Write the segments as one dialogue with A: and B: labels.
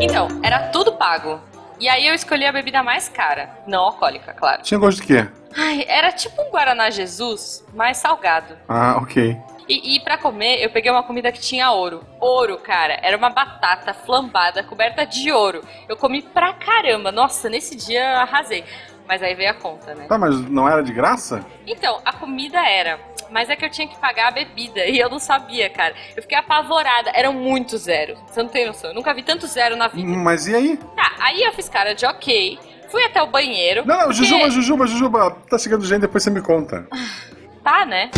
A: Então, era tudo pago. E aí eu escolhi a bebida mais cara. Não alcoólica, claro.
B: Tinha gosto de quê?
A: Ai, era tipo um Guaraná Jesus, mais salgado.
B: Ah, ok.
A: E, e para comer, eu peguei uma comida que tinha ouro. Ouro, cara. Era uma batata flambada, coberta de ouro. Eu comi pra caramba. Nossa, nesse dia eu arrasei. Mas aí veio a conta, né?
B: Tá, mas não era de graça?
A: Então, a comida era. Mas é que eu tinha que pagar a bebida e eu não sabia, cara. Eu fiquei apavorada. Eram muito zero. Você não tem noção. Eu nunca vi tanto zero na vida.
B: Mas e aí?
A: Tá, aí eu fiz cara de ok. Fui até o banheiro.
B: Não, não,
A: porque-
B: Jujuba, Jujuba, Jujuba. Tá chegando gente, depois você me conta.
A: Tá, né?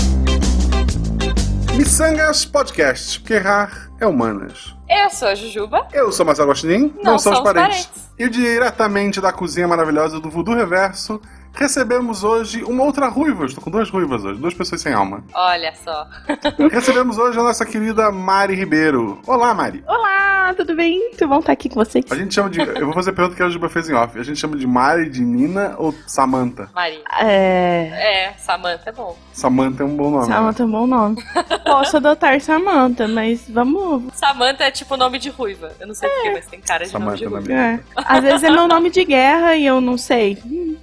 B: Missangas Podcast, porque errar é humanas.
A: Eu sou a Jujuba.
B: Eu sou Marcelo Agostinho, não,
A: Não
B: somos
A: somos
B: parentes.
A: parentes.
B: E diretamente da cozinha maravilhosa do Voodoo Reverso, recebemos hoje uma outra ruiva. Estou com duas ruivas hoje, duas pessoas sem alma.
A: Olha só.
B: recebemos hoje a nossa querida Mari Ribeiro. Olá, Mari.
C: Olá, tudo bem? Muito bom estar aqui com vocês.
B: A gente chama de. Eu vou fazer a pergunta que a Juba fez em off. A gente chama de Mari, de Nina ou Samantha?
A: Maria.
C: É.
A: É, Samantha é bom.
B: Samantha é um bom nome. né?
C: Samantha é um bom nome. Posso adotar Samantha, mas vamos.
A: Samantha é tipo nome de ruiva. Eu não sei porquê, mas tem cara de
B: Samantha
A: nome
B: na
A: de
B: minha.
A: ruiva.
C: É. Às vezes é meu nome de guerra e eu não sei. Hum,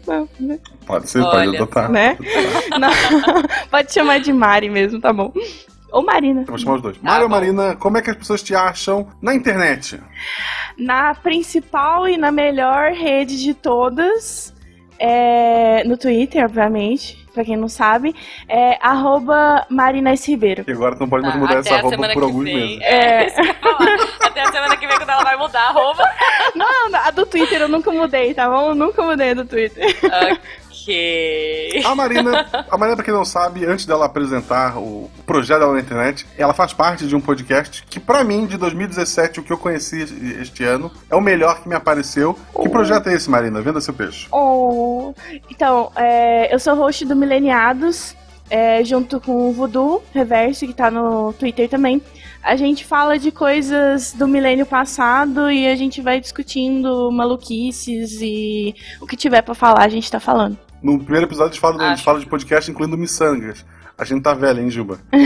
C: né?
B: Pode ser, pode
A: Olha
B: adotar.
C: Né? Não, pode chamar de Mari mesmo, tá bom. Ou Marina.
B: Vou chamar os dois. Mari ou. Marina, como é que as pessoas te acham na internet?
C: Na principal e na melhor rede de todas, é, no Twitter, obviamente, pra quem não sabe, é arroba Marina S. Ribeiro.
B: E agora tu não pode mais
A: Ah,
B: mudar
A: até
B: essa
A: a
B: roupa
A: semana
B: por alguns
A: vem.
B: meses.
A: É, falar. Até a semana que vem, quando ela vai mudar a roupa.
C: Não, a do Twitter eu nunca mudei, tá bom? Eu nunca mudei a do Twitter.
A: Ok.
B: A Marina, a Marina, pra quem não sabe, antes dela apresentar o projeto dela na internet, ela faz parte de um podcast que, pra mim, de 2017, o que eu conheci este ano, é o melhor que me apareceu. Que
C: Oh.
B: projeto é esse, Marina? Venda seu peixe.
C: Oh. Então, é, eu sou host do Mileniados, é, junto com o Voodoo Reverso, que tá no Twitter também. A gente fala de coisas do milênio passado e a gente vai discutindo maluquices e o que tiver pra falar, a gente tá falando.
B: No primeiro episódio, a gente fala, a gente
A: Acho.
B: fala de podcast, incluindo miçangas. A gente tá velha, hein, Juba?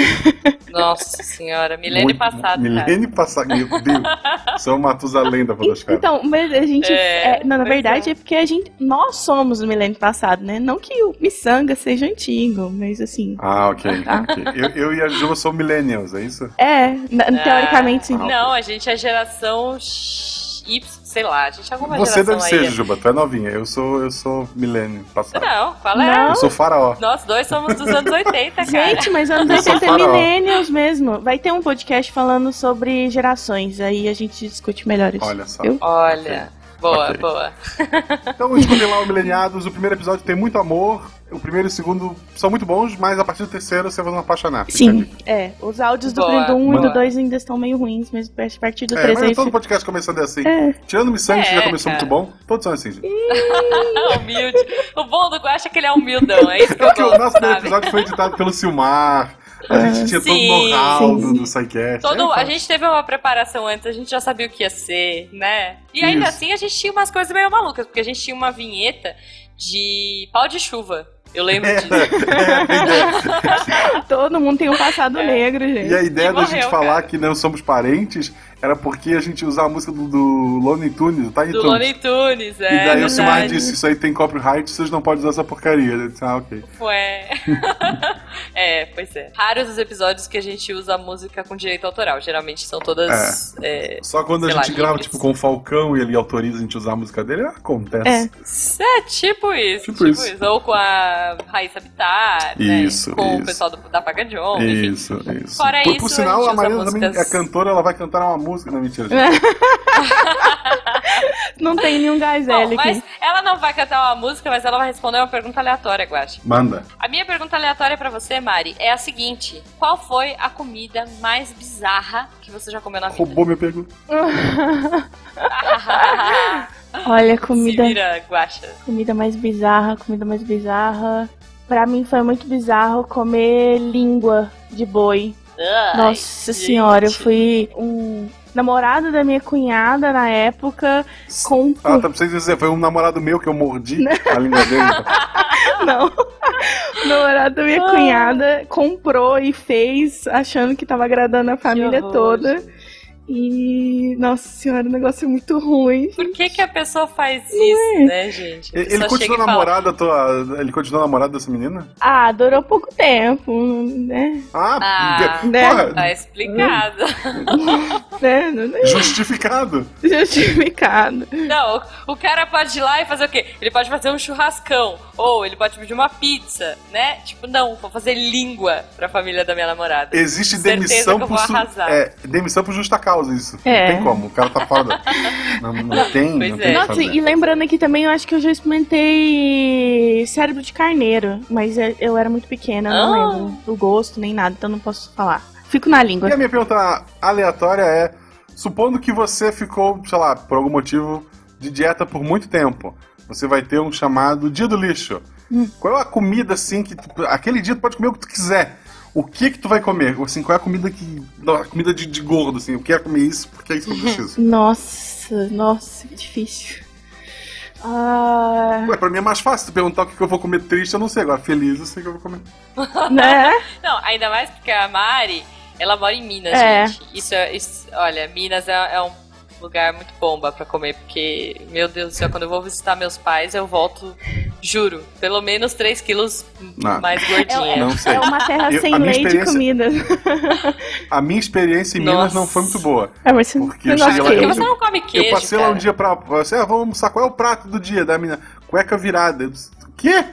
A: Nossa senhora, milênio
B: Muito-
A: passado, cara.
B: Milênio passado, meu Deus. São Matusalém da Podosfera.
C: Então, mas a gente.
A: É,
C: é, não, na verdade
A: é.
C: é. porque a gente. Nós somos do milênio passado, né? Não que o Missanga seja antigo, mas assim.
B: Ah, ok.
C: Tá.
B: ok. Eu, eu e a Juba somos millennials, é isso?
C: É, na- teoricamente sim.
B: Ah,
A: Não, a gente é geração Y, sei lá, a gente é alguma
B: Você deve ser,
A: aí.
B: Juba, tu é novinha. Eu sou, eu sou milênio passado.
A: Não, é?
C: Não.
B: Eu sou faraó.
A: Nós dois somos dos anos 80, cara.
C: Gente, mas anos
B: Eu sou
C: 80 é millennials mesmo. Vai ter um podcast falando sobre gerações, aí a gente discute melhor isso.
B: Olha só.
C: Eu?
A: Olha, boa, boa.
B: Então escutem lá o Mileniados. O primeiro episódio tem muito amor. O primeiro e o segundo são muito bons, mas a partir do terceiro você vai nos apaixonar.
C: Sim, é. Os áudios do,
A: Boa,
C: do 1 e do 2 ainda estão meio ruins, mas a partir do
B: É,
C: 3
B: mas
C: aí
B: todo
C: fica-
B: podcast começando assim.
C: É.
B: Tirando o Missante, que já
A: É,
B: começou
A: cara.
B: muito bom. Todos são assim, gente.
A: Humilde. O bom do Guacha é que ele é humildão, é isso que eu
B: Porque o
A: gosto,
B: nosso primeiro episódio foi editado pelo Silmar. A gente tinha todo
A: Sim,
B: know-how
C: sim,
B: do,
C: sim.
B: do SciCast.
A: Todo,
B: É,
A: a gente teve uma preparação antes, a gente já sabia o que ia ser, né? E ainda
B: Isso.
A: assim a gente tinha umas coisas meio malucas, porque a gente tinha uma vinheta de pau de chuva. Eu lembro disso.
C: Todo mundo tem um passado
A: É.
C: negro,
B: E
C: gente.
B: a ideia
A: E
B: da gente
A: morreu,
B: falar
A: cara.
B: que não somos parentes era porque a gente usava a música do, do Looney Tunes, Tiny
A: Do. Looney Tunes, é.
B: E daí o Silmar disse, isso aí tem copyright, vocês não podem usar essa porcaria. Eu disse, ah, ok.
A: Ué. é, pois é. Raros os episódios que a gente usa música com direito autoral. Geralmente são todas. é,
B: Só quando a
A: Sei lá,
B: gente grava,
A: livres.
B: tipo, com o Falcão e ele autoriza a gente usar a música dele, acontece.
C: É.
A: É, tipo isso.
B: Tipo
A: Tipo,
B: isso.
A: isso. Ou com a Raíssa Bittar,
B: Isso,
A: né? Com
B: isso.
A: o pessoal do, da Paga John, enfim.
B: Isso, isso.
A: Fora
B: por,
A: isso,
B: por
A: a
B: sinal,
A: gente
B: a
A: usa
B: Marina também
A: músicas-
B: é cantora, ela vai cantar uma música. Não, mentira.
C: Não tem nenhum gás
A: Bom,
C: L
A: mas ela não vai cantar uma música, mas ela vai responder uma pergunta aleatória, Guache.
B: Manda.
A: A minha pergunta aleatória pra você, Mari, é a seguinte: Qual foi a comida mais bizarra que você já comeu na vida?
B: Roubou minha pergunta.
C: Olha,
A: Se
C: comida,
A: vira, Guaxa.
C: comida mais bizarra, comida mais bizarra. Pra mim foi muito bizarro comer língua de boi.
A: Ai,
C: Nossa
A: gente.
C: senhora, eu fui um namorado da minha cunhada na época comprou.
B: Ah, tá pra vocês dizer, foi um namorado meu que eu mordi a língua dele.
C: Não. O namorado da minha cunhada comprou e fez achando que tava agradando a família
D: horror.
C: toda. E, nossa senhora, o negócio é muito ruim.
D: Por que, que a pessoa faz isso, né, gente?
B: Ele continua
D: e fala,
B: namorado, tua, ele continua namorado dessa menina?
C: Ah, durou pouco tempo, né?
B: Ah,
D: Ah,
C: né?
B: porra,
D: Tá explicado.
C: né? É
B: justificado.
C: justificado.
D: Não, o, cara pode ir lá e fazer o quê? Ele pode fazer um churrascão. Ou ele pode pedir uma pizza, né? Tipo, não, vou fazer língua pra família da minha namorada.
B: Existe demissão
D: que eu
B: por
D: vou
B: su-
D: arrasar.
B: é, demissão por justa causa isso.
C: É.
B: Não tem como, o cara tá fora. da- Não, não tem,
D: Pois
B: não
D: é.
B: tem
C: Nossa,
B: fazer.
C: e lembrando aqui também, eu acho que eu já experimentei cérebro de carneiro, mas eu- eu era muito pequena, eu não
D: Ah.
C: lembro do gosto nem nada, então não posso falar. Fico na língua.
B: E a minha pergunta aleatória é: supondo que você ficou, sei lá, por algum motivo, de dieta por muito tempo, você vai ter um chamado Dia do Lixo.
C: Hum.
B: Qual é a comida assim que. tu- aquele dia tu pode comer o que tu quiser. O que que tu vai comer? Assim, qual é a comida que. não, a comida de, de gordo, assim. Eu quero comer isso porque é isso que eu preciso.
C: Nossa, nossa, que difícil. Ah,
B: Ué, pra mim é mais fácil tu perguntar o que que eu vou comer triste, eu não sei. Agora, feliz, eu sei que eu vou comer.
C: né?
D: Não, ainda mais porque a Mari, ela mora em Minas,
C: É.
D: gente. Isso, é- isso- olha, Minas é, é um lugar muito bomba pra comer, porque, meu Deus do céu, quando eu vou visitar meus pais, eu volto, juro, pelo menos 3 quilos
B: Ah.
D: mais gordinha.
B: Não sei.
C: É uma terra
B: Eu-
C: sem lei de comida.
B: A minha experiência em Minas
D: Nossa.
B: não foi muito boa.
C: É, mas você
B: Porque
C: não
B: eu cheguei lá,
D: Porque
C: queijo.
D: você não come queijo,
B: eu passei lá
D: cara.
B: um dia pra. Assim, ah, vamos almoçar. Qual é o prato do dia? Da menina, cueca virada. Eu disse, o quê?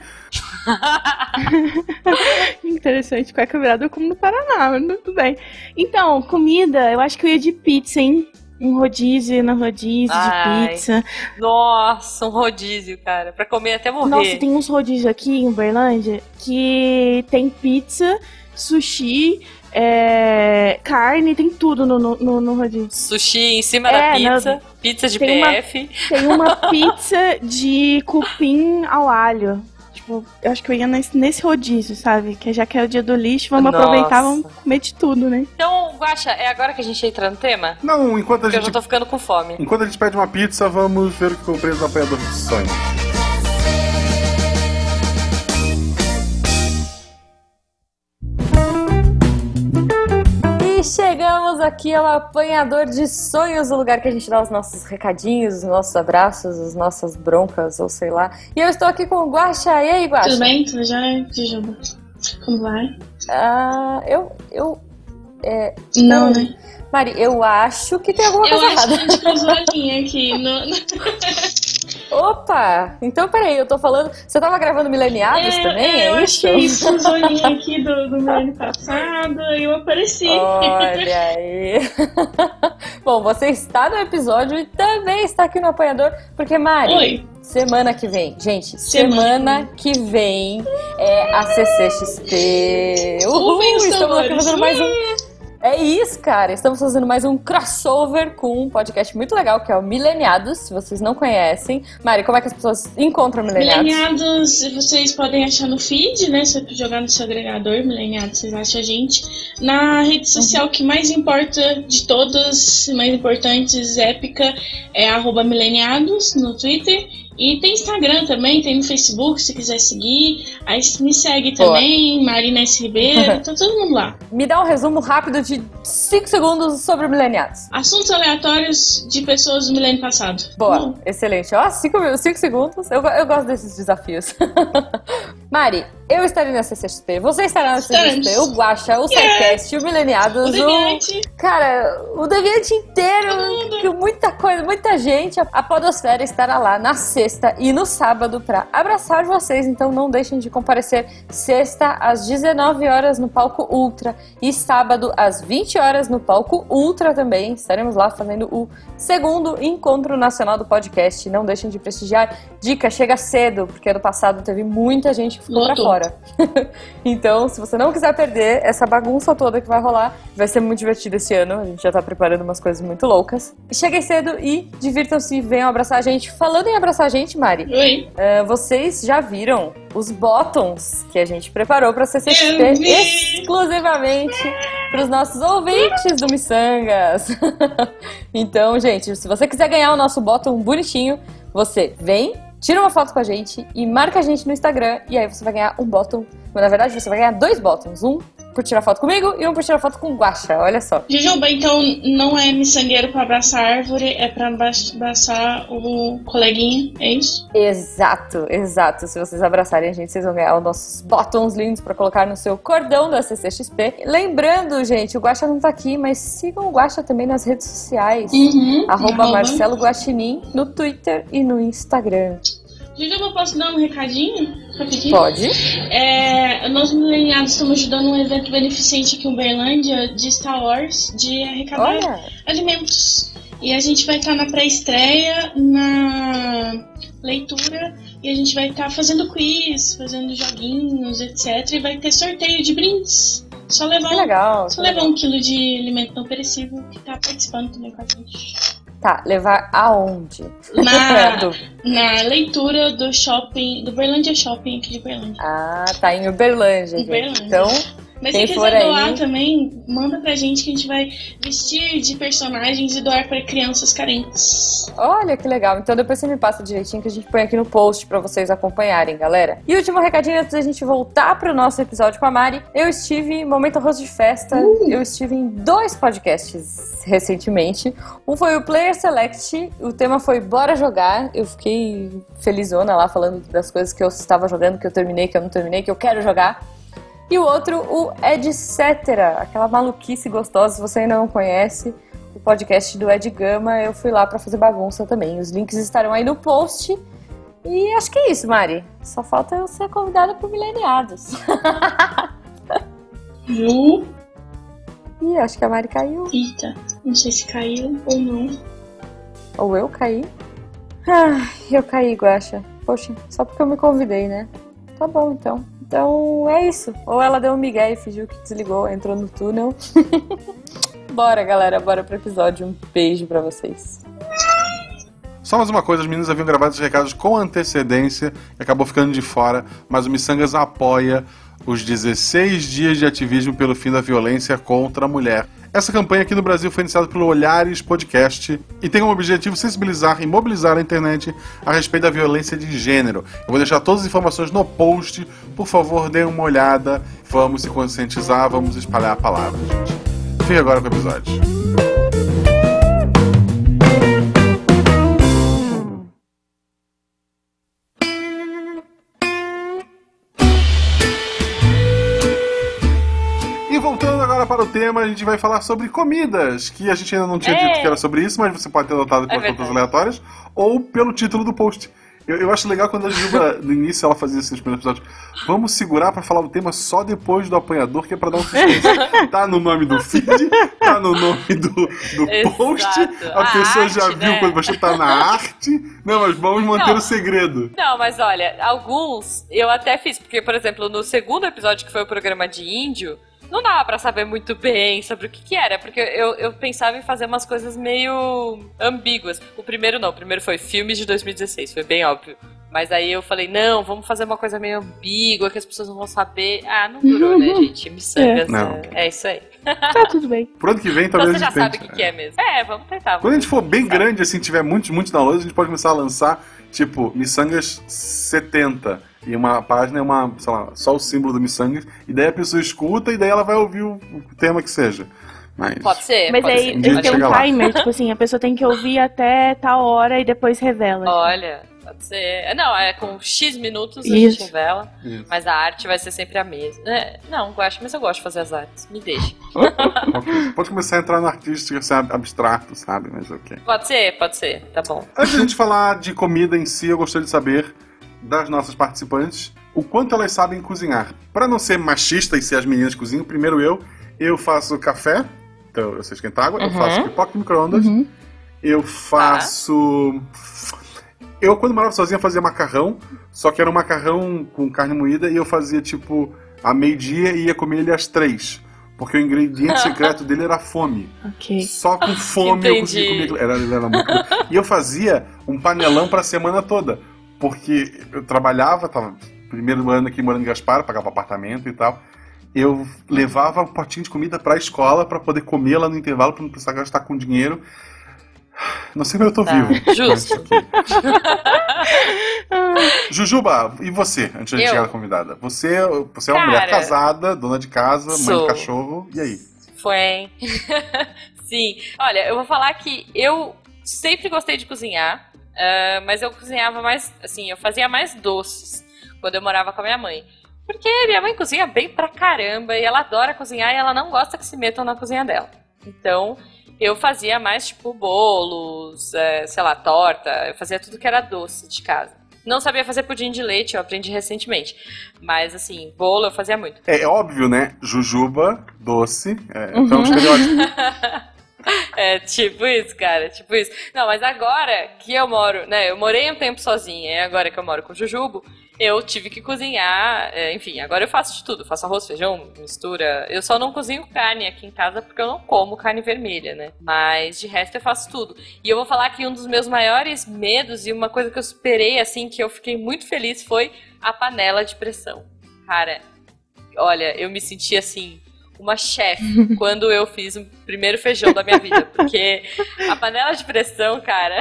C: Interessante, cueca virada eu como no Paraná, mas tudo bem. Então, comida, eu acho que eu ia de pizza, hein? Um rodízio na rodízio
D: Ai.
C: de pizza.
D: Nossa, um rodízio, cara, pra comer até morrer.
C: Nossa, tem uns rodízios aqui em Uberlândia que tem pizza, sushi, é, carne, tem tudo no, no, no- rodízio.
D: Sushi em cima
C: É,
D: da pizza,
C: não-
D: pizza de
C: tem uma-
D: PF.
C: Tem uma pizza de cupim ao alho. Tipo, eu acho que eu ia nesse, nesse rodízio, sabe? Que já que é o dia do lixo, vamos
D: Nossa.
C: aproveitar, vamos comer de tudo, né?
D: Então, Guaxa, é agora que a gente entra no tema?
B: Não, enquanto a
D: Porque eu
B: gente.
D: já tô ficando com fome.
B: Enquanto a gente pede uma pizza, vamos ver o que comprei no apanhador de sonhos.
D: E chegamos aqui ao apanhador de sonhos, o lugar que a gente dá os nossos recadinhos, os nossos abraços, as nossas broncas, ou sei lá. E eu estou aqui com o Guaxa. E aí, Guaxa?
E: Tudo bem? Tudo jóia? Jujuba? Como vai?
D: Ah, eu. eu é,
E: Não,
D: eu-
E: né?
D: Mari, eu acho que tem alguma
E: Eu
D: coisa
E: acho que a
D: errada.
E: gente cruzou a linha aqui. No...
D: Opa! Então peraí, eu tô falando. Você tava gravando Mileniados também? É,
E: eu
D: isso?
E: achei isso. A linha aqui do, do ano passado e eu apareci.
D: Olha aí. Bom, você está no episódio e também está aqui no apanhador, porque Mari,
E: Oi.
D: semana que vem, gente,
E: Semana
D: semana que vem é a CCXP. Uhul, estamos aqui fazendo mais um. É isso, cara. Estamos fazendo mais um crossover com um podcast muito legal que é o Mileniados. Se vocês não conhecem, Mari, como é que as pessoas encontram Mileniados?
E: Mileniados, vocês podem achar no feed, né? Se jogar no seu agregador, Mileniados, vocês acham a gente. Na rede social que mais importa de todas, mais importantes, épica, é arroba Mileniados no Twitter. E tem Instagram também, tem no Facebook, se quiser seguir. Aí me segue
D: Boa.
E: também, Marina S. Ribeiro, tá todo mundo lá.
D: Me dá um resumo rápido de 5 segundos sobre Mileniados.
E: Assuntos aleatórios de pessoas do milênio passado.
D: Boa,
E: Bom,
D: excelente. Ó, 5 segundos. Eu, eu gosto desses desafios. Mari, eu estarei na CCXP, você estará na CCXP, o Guaxa, o SciCast, o Mileniados,
E: o
D: o... Cara, o Deviante inteiro, muita coisa, muita gente. A- A Podosfera estará lá na sexta e no sábado pra abraçar vocês, então não deixem de comparecer sexta às 19 horas no palco Ultra e sábado às 20 horas no palco Ultra também. Estaremos lá fazendo o segundo encontro nacional do podcast. Não deixem de prestigiar. Dica, chega cedo, porque ano passado teve muita gente ficou pra fora. então, se você não quiser perder essa bagunça toda que vai rolar, vai ser muito divertido esse ano. A gente já tá preparando umas coisas muito loucas. Cheguem cedo e divirtam-se e venham abraçar a gente. Falando em abraçar a gente, Mari,
E: Oi.
D: uh, vocês já viram os bottoms que a gente preparou pra CCXP exclusivamente para os nossos ouvintes do Missangas. então, gente, se você quiser ganhar o nosso bottom bonitinho, você vem, tira uma foto com a gente e marca a gente no Instagram e aí você vai ganhar um bottom. Mas na verdade você vai ganhar dois bottoms, um por tirar foto comigo e um por tirar foto com o Guaxa, olha só.
E: Jujuba, então não é miçangueiro pra abraçar a árvore, é pra abraçar o coleguinha, é isso?
D: Exato, exato. Se vocês abraçarem a gente, vocês vão ganhar os nossos bottoms lindos pra colocar no seu cordão da CCXP. Lembrando, gente, o Guaxa não tá aqui, mas sigam o Guaxa também nas redes sociais.
E: Uhum.
D: Arroba Marcelo Guaxinim no Twitter e no Instagram.
E: Jujuba, posso dar um recadinho? Rapidinho?
D: Pode.
E: É, nós mileniados estamos ajudando um evento beneficente aqui em Uberlândia de Star Wars, de arrecadar
D: Olha.
E: alimentos. E a gente vai estar na pré-estreia, na leitura, e a gente vai estar fazendo quiz, fazendo joguinhos, etc. E vai ter sorteio de brindes. Só levar,
D: Que legal.
E: só levar
D: legal.
E: um quilo de alimento não perecível que tá participando também com a gente.
D: Tá, levar aonde?
E: Na,
D: Do-
E: na leitura do shopping, do Berlândia Shopping aqui de Berlândia.
D: Ah, tá em Uberlândia.
E: Uberlândia.
D: Então,
E: Mas
D: Quem
E: se quiser doar
D: aí-
E: também, manda pra gente que a gente vai vestir de personagens e doar pra crianças carentes.
D: olha que legal. Então depois você me passa direitinho que a gente põe aqui no post pra vocês acompanharem, galera. E último recadinho antes da gente voltar pro nosso episódio com a Mari. Eu estive, momento arroz de festa, eu estive em dois podcasts recentemente. Um foi o Player Select, o tema foi Bora Jogar. Eu fiquei felizona lá falando das coisas que eu estava jogando, que eu terminei, que eu não terminei, que eu quero jogar. E o outro, o Etc. Aquela maluquice gostosa, se você ainda não conhece, o podcast do Ed Gama, eu fui lá pra fazer bagunça também. Os links estarão aí no post. E acho que é isso, Mari. Só falta eu ser convidada pro Mileniados. Ih, acho que a Mari caiu.
E: Eita, não sei se caiu ou não.
D: Ou eu caí. Ah, eu caí, Guaxa. Poxa, só porque eu me convidei, né? Tá bom, então. Então é isso. Ou ela deu um migué e fingiu que desligou, entrou no túnel. bora, galera, bora pro episódio. Um beijo pra vocês.
B: Só mais uma coisa, as meninas haviam gravado esses recados com antecedência e acabou ficando de fora, mas o Missangas apoia os 16 dias de ativismo pelo fim da violência contra a mulher. Essa campanha aqui no Brasil foi iniciada pelo Olhares Podcast e tem como objetivo sensibilizar e mobilizar a internet a respeito da violência de gênero. Eu vou deixar todas as informações no post, por favor, deem uma olhada, vamos se conscientizar, vamos espalhar a palavra, gente. Fique agora com o episódio. O tema, a gente vai falar sobre comidas, que a gente ainda não tinha
D: É.
B: dito que era sobre isso, mas você pode ter notado pelas
D: verdade.
B: fotos aleatórias, ou pelo título do post. Eu, eu acho legal quando a Juba, no início, ela fazia esses primeiros episódios. Vamos segurar para falar o tema só depois do apanhador, que é para dar um suspense. tá no nome do feed, tá no nome do, do post, a,
A: A
B: pessoa já
A: arte,
B: viu
A: né?
B: quando você tá na arte. Não, mas vamos manter
A: Não.
B: o segredo.
A: Não, mas olha, alguns eu até fiz, porque, por exemplo, no segundo episódio que foi o programa de índio, não dava pra saber muito bem sobre o que, que era, porque eu, eu pensava em fazer umas coisas meio ambíguas. O primeiro não, o primeiro foi filmes de 2016, foi bem óbvio. Mas aí eu falei, não, vamos fazer uma coisa meio ambígua, que as pessoas não vão saber. Ah, não durou, né, gente? Miçangas,
B: É. Não.
A: é, é isso aí.
C: Tá tudo bem.
B: Pro ano que vem,
A: Então
B: talvez
A: você já
B: a gente
A: sabe o que, que é mesmo. É, vamos tentar.
B: Quando a gente for bem grande, assim, tiver muitos, muitos downloads, a gente pode começar a lançar, tipo, Missangas 70. E uma página é uma, sei lá, só o símbolo do Missangas. E daí a pessoa escuta e daí ela vai ouvir o, o tema que seja. Mas.
A: Pode ser,
C: Mas
A: pode
C: aí
A: ser.
B: Um a
C: tem um
B: lá.
C: timer, tipo assim, a pessoa tem que ouvir até tal hora e depois revela.
A: Olha, pode ser. é, Não, é com X minutos a
C: Isso.
A: gente revela,
B: Isso.
A: mas a arte vai ser sempre a mesma. É, não, acho, mas eu gosto de fazer as artes. Me deixa.
B: Ok. Pode começar a entrar no artístico, assim, abstrato, sabe? Mas ok.
A: Pode ser, pode ser. Tá bom.
B: Antes de a gente falar de comida em si, eu gostaria de saber das nossas participantes o quanto elas sabem cozinhar. Para não ser machista e ser as meninas que cozinham, primeiro eu, eu faço café, então eu sei esquentar água, eu
A: Uhum.
B: faço pipoca no micro-ondas,
C: Uhum.
B: eu faço Eu, quando morava sozinha, fazia macarrão, só que era um macarrão com carne moída e eu fazia, tipo, a meio-dia e ia comer ele às três. Porque o ingrediente secreto dele era fome.
C: Ok.
B: Só com fome eu conseguia comer
A: Entendi.
B: Era, era muito. E eu fazia um panelão pra semana toda. Porque eu trabalhava, tava primeiro ano aqui morando em Gaspar, pagava apartamento e tal. Eu levava um potinho de comida pra escola pra poder comer lá no intervalo, pra não precisar gastar com dinheiro. Não sei como eu tô
A: Tá,
B: vivo.
A: justo.
B: Jujuba, e você, antes de
A: Eu?
B: chegar a convidada? Você, você é uma
A: Cara,
B: mulher casada, dona de casa, mãe de
A: sou.
B: cachorro, e aí?
A: Foi, hein? Sim. Olha, eu vou falar que eu sempre gostei de cozinhar, ah, mas eu cozinhava mais, assim, eu fazia mais doces quando eu morava com a minha mãe. Porque minha mãe cozinha bem pra caramba e ela adora cozinhar e ela não gosta que se metam na cozinha dela. Então, eu fazia mais, tipo, bolos, é, sei lá, torta, eu fazia tudo que era doce de casa. Não sabia fazer pudim de leite, eu aprendi recentemente. Mas, assim, bolo eu fazia muito.
B: É, é óbvio, né? Jujuba, doce. É,
C: Uhum.
B: Então, um estereótipo.
A: É tipo isso, cara, tipo isso. Não, mas agora que eu moro, né? Eu morei um tempo sozinha, e agora que eu moro com o Jujubo, eu tive que cozinhar. é, enfim, agora eu faço de tudo. Faço arroz, feijão, mistura. Eu só não cozinho carne aqui em casa porque eu não como carne vermelha, né? Mas de resto eu faço tudo. E eu vou falar que um dos meus maiores medos e uma coisa que eu superei, assim, que eu fiquei muito feliz foi a panela de pressão. Cara, olha, eu me senti assim. Uma chefe quando eu fiz o primeiro feijão da minha vida. Porque a panela de pressão, cara.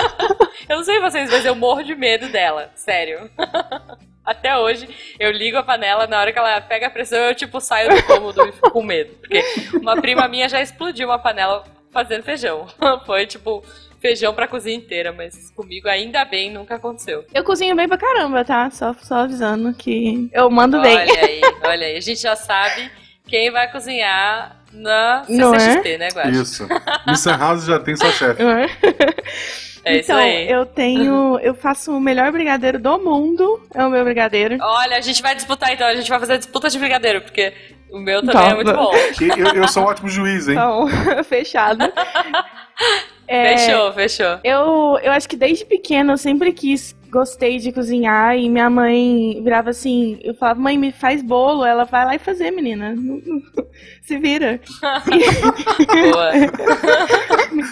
A: eu não sei vocês, mas eu morro de medo dela. Sério. Até hoje, eu ligo a panela, na hora que ela pega a pressão, eu tipo saio do cômodo e fico com medo. Porque uma prima minha já explodiu uma panela fazendo feijão. Foi tipo feijão pra cozinha inteira, mas comigo ainda bem nunca aconteceu.
C: Eu cozinho bem pra caramba, tá? Só, só avisando que eu mando bem.
A: Olha aí, olha aí. A gente já sabe quem vai cozinhar na
C: Não é?
A: CCXP, né, Guaxa?
B: Isso. Missa House já tem sua chefe.
A: É isso
C: então,
A: aí.
C: eu tenho. Eu faço o melhor brigadeiro do mundo. É o meu brigadeiro.
A: Olha, a gente vai disputar então, a gente vai fazer disputa de brigadeiro, porque o meu também
C: Tá,
A: é muito bom.
B: Eu, eu sou um ótimo juiz, hein?
C: Então, fechado. É,
A: Fechou, fechou.
C: Eu, eu acho que desde pequena eu sempre quis, gostei de cozinhar e minha mãe virava assim, eu falava, mãe, me faz bolo, ela vai lá e fazer, menina. Se vira.
A: Boa.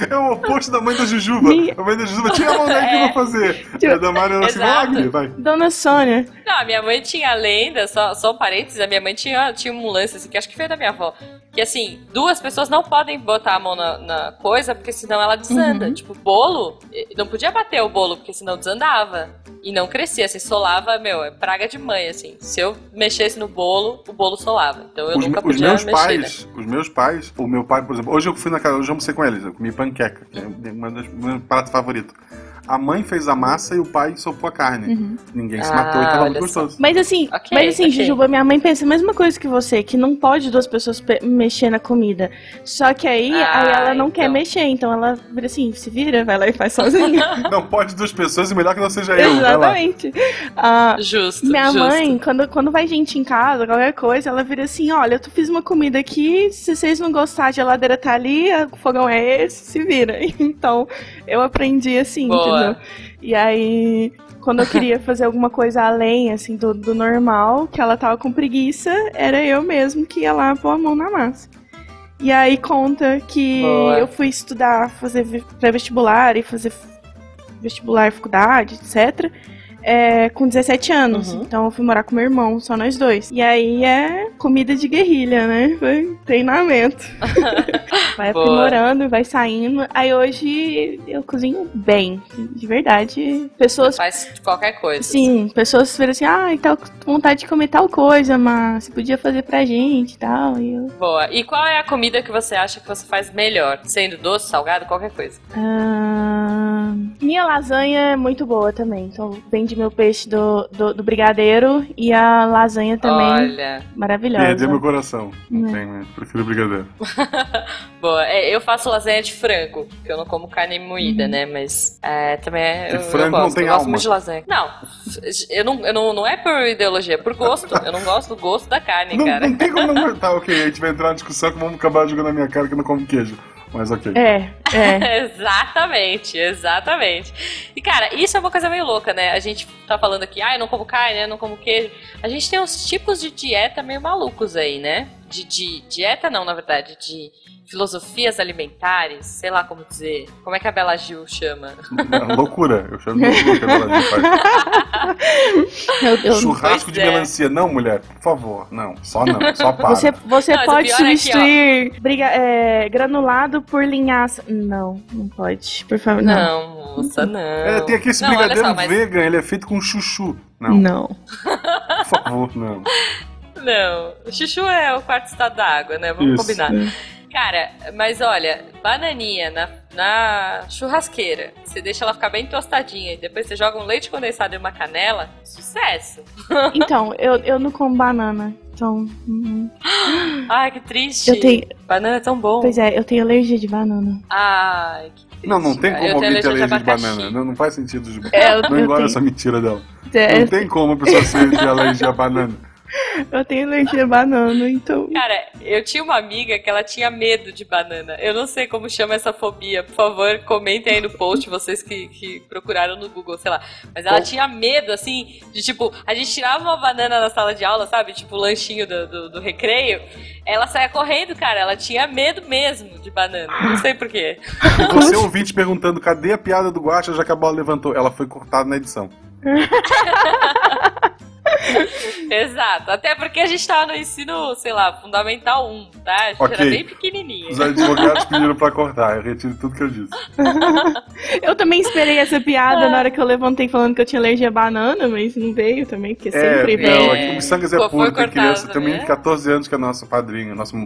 B: É o oposto da mãe da Jujuba.
C: Minha-
B: A mãe da Jujuba tinha a mão daí que eu vou fazer. E a da Mari era assim, vai.
C: Dona Sônia.
A: Não, a minha mãe tinha a lenda, só, só um parênteses, a minha mãe tinha, tinha um lance, assim, que acho que veio da minha avó. Que assim, duas pessoas não podem botar a mão na, na coisa, porque senão ela desanda.
C: Uhum.
A: Tipo, bolo, eh, não podia bater o bolo, porque senão desandava. E não crescia, assim, solava, meu, é praga de mãe, assim. Se eu mexesse no bolo, o bolo solava. Então eu
B: Os,
A: nunca
B: me- os
A: podia
B: meus
A: mexer, né?
B: pais, os meus pais, o meu pai, por exemplo, hoje eu fui na casa, hoje eu almocei com eles, eu comi panqueca, que é uma das meus pratos favoritos. A mãe fez a massa e o pai sopou a carne.
C: Uhum.
B: Ninguém se
A: Ah,
B: matou e tava muito
A: só.
B: gostoso.
C: Mas assim,
A: Ok,
C: mas assim,
A: ok.
C: Jujuba, minha mãe pensa a mesma coisa que você, que não pode duas pessoas pe- mexer na comida. Só que aí,
A: Ah,
C: aí ela não quer
A: então.
C: mexer, então ela vira assim, se vira, vai lá e faz sozinha.
B: Não pode duas pessoas e melhor que não seja eu.
C: Exatamente. Ah,
A: Justo,
C: Minha
A: justo.
C: mãe, quando, quando vai gente em casa, qualquer coisa, ela vira assim: olha, eu fiz uma comida aqui, se vocês não gostarem, a geladeira tá ali, o fogão é esse, se vira. Então, eu aprendi assim,
A: Boa.
C: entendeu? E aí, quando eu queria fazer alguma coisa além, assim, do, do normal, que ela tava com preguiça, era eu mesmo que ia lá pôr a mão na massa. E aí conta que
A: Boa.
C: eu fui estudar, fazer ve- pré-vestibular e fazer vestibular, faculdade, etc. é, com 17 anos.
A: Uhum.
C: Então eu fui morar com meu irmão, só nós dois. E aí é comida de guerrilha, né? Foi treinamento. vai
A: Boa.
C: aprimorando, vai saindo. Aí hoje eu cozinho bem, de verdade. Pessoas
A: Faz qualquer coisa.
C: Sim, pessoas viram assim, ah, com vontade de comer tal coisa, mas você podia fazer pra gente e tal. E eu,
A: Boa. E qual é a comida que você acha que você faz melhor? Sendo doce, salgado, qualquer coisa.
C: ah, minha lasanha é muito boa também. Então vende meu peixe do, do, do brigadeiro e a lasanha também
A: Olha.
C: maravilhosa.
B: Perdeu meu coração. Não
C: Né.
B: tem, né? Prefiro brigadeiro.
A: Boa. É, eu faço lasanha de frango, porque eu não como carne moída, né? Mas é, também é.
B: E
A: Eu,
B: frango
A: eu
B: não
A: gosto,
B: tem
A: eu gosto
B: alma.
A: muito de lasanha. Não, eu não, eu não, não é por ideologia, é por gosto. Eu não gosto do gosto da carne,
B: Não,
A: cara.
B: não tem como não gostar. Ok, a gente vai entrar na discussão que vamos acabar jogando na minha cara que eu não como queijo. Mas ok.
C: É, é.
A: exatamente, exatamente. E cara, isso é uma coisa meio louca, né? A gente tá falando aqui, ah, eu não como carne, eu não como queijo. A gente tem uns tipos de dieta meio malucos aí, né? De, de dieta não, na verdade, de filosofias alimentares, sei lá como dizer. Como é que a Bela Gil chama?
B: É loucura. Eu chamo de loucura que a Bela Gil faz. Churrasco
A: Pois
B: de
A: é.
B: melancia. Não, mulher, por favor. Não, só não. Só para.
C: Você, você
A: Não,
C: pode
A: é
C: substituir briga- é, granulado por linhaça. Não, não pode. Por favor, não.
A: Não, moça, não.
B: É, tem aqui esse
A: não,
B: brigadeiro
A: só, mas
B: vegan, ele é feito com chuchu. Não,
C: Não.
B: por favor, não.
A: Não, o chuchu é o quarto estado da água, né? Vamos
B: Isso.
A: combinar. Cara, mas olha, bananinha na, na churrasqueira, você deixa ela ficar bem tostadinha e depois você joga um leite condensado e uma canela, sucesso.
C: Então, eu, eu não como banana. Então. hum,
A: Ai, que triste.
C: Eu tenho.
A: Banana é tão bom.
C: Pois é, eu tenho alergia de banana.
A: Ai, que triste.
B: Não, não tem como alguém ter
A: alergia
B: de
A: abacaxi.
B: banana. Não, não faz sentido. De...
C: É, eu,
B: Não
C: eu
B: engole
C: tenho,
B: essa mentira dela.
C: é,
B: Não tem como a pessoa ser de alergia a banana.
C: Eu tenho alergia a banana, então.
A: Cara, eu tinha uma amiga que ela tinha medo de banana. Eu não sei como chama essa fobia. Por favor, comentem aí no post, vocês que, que procuraram no Google, sei lá. Mas ela
B: Qual?
A: tinha medo, assim, de tipo, a gente tirava uma banana na sala de aula, sabe? Tipo, o lanchinho do, do, do recreio. Ela saía correndo, cara. Ela tinha medo mesmo de banana. Não sei porquê.
B: E você ouvinte perguntando cadê a piada do Guacha, já que a bola levantou. Ela foi cortada na edição.
A: Exato. Até porque a gente tava no ensino, sei lá, fundamental 1, tá? A gente
B: Ok.
A: era bem pequenininha.
B: Os advogados pediram pra cortar. Eu retiro tudo que eu disse.
C: Eu também esperei essa piada na hora que eu levantei falando que eu tinha alergia a banana, mas não veio também, porque sempre
B: É,
C: vem.
B: não,
A: vem.
B: aqui o Missangas é puro, tem criança. Tem um menino
A: né?
B: de 14 anos que é nosso padrinho, nosso.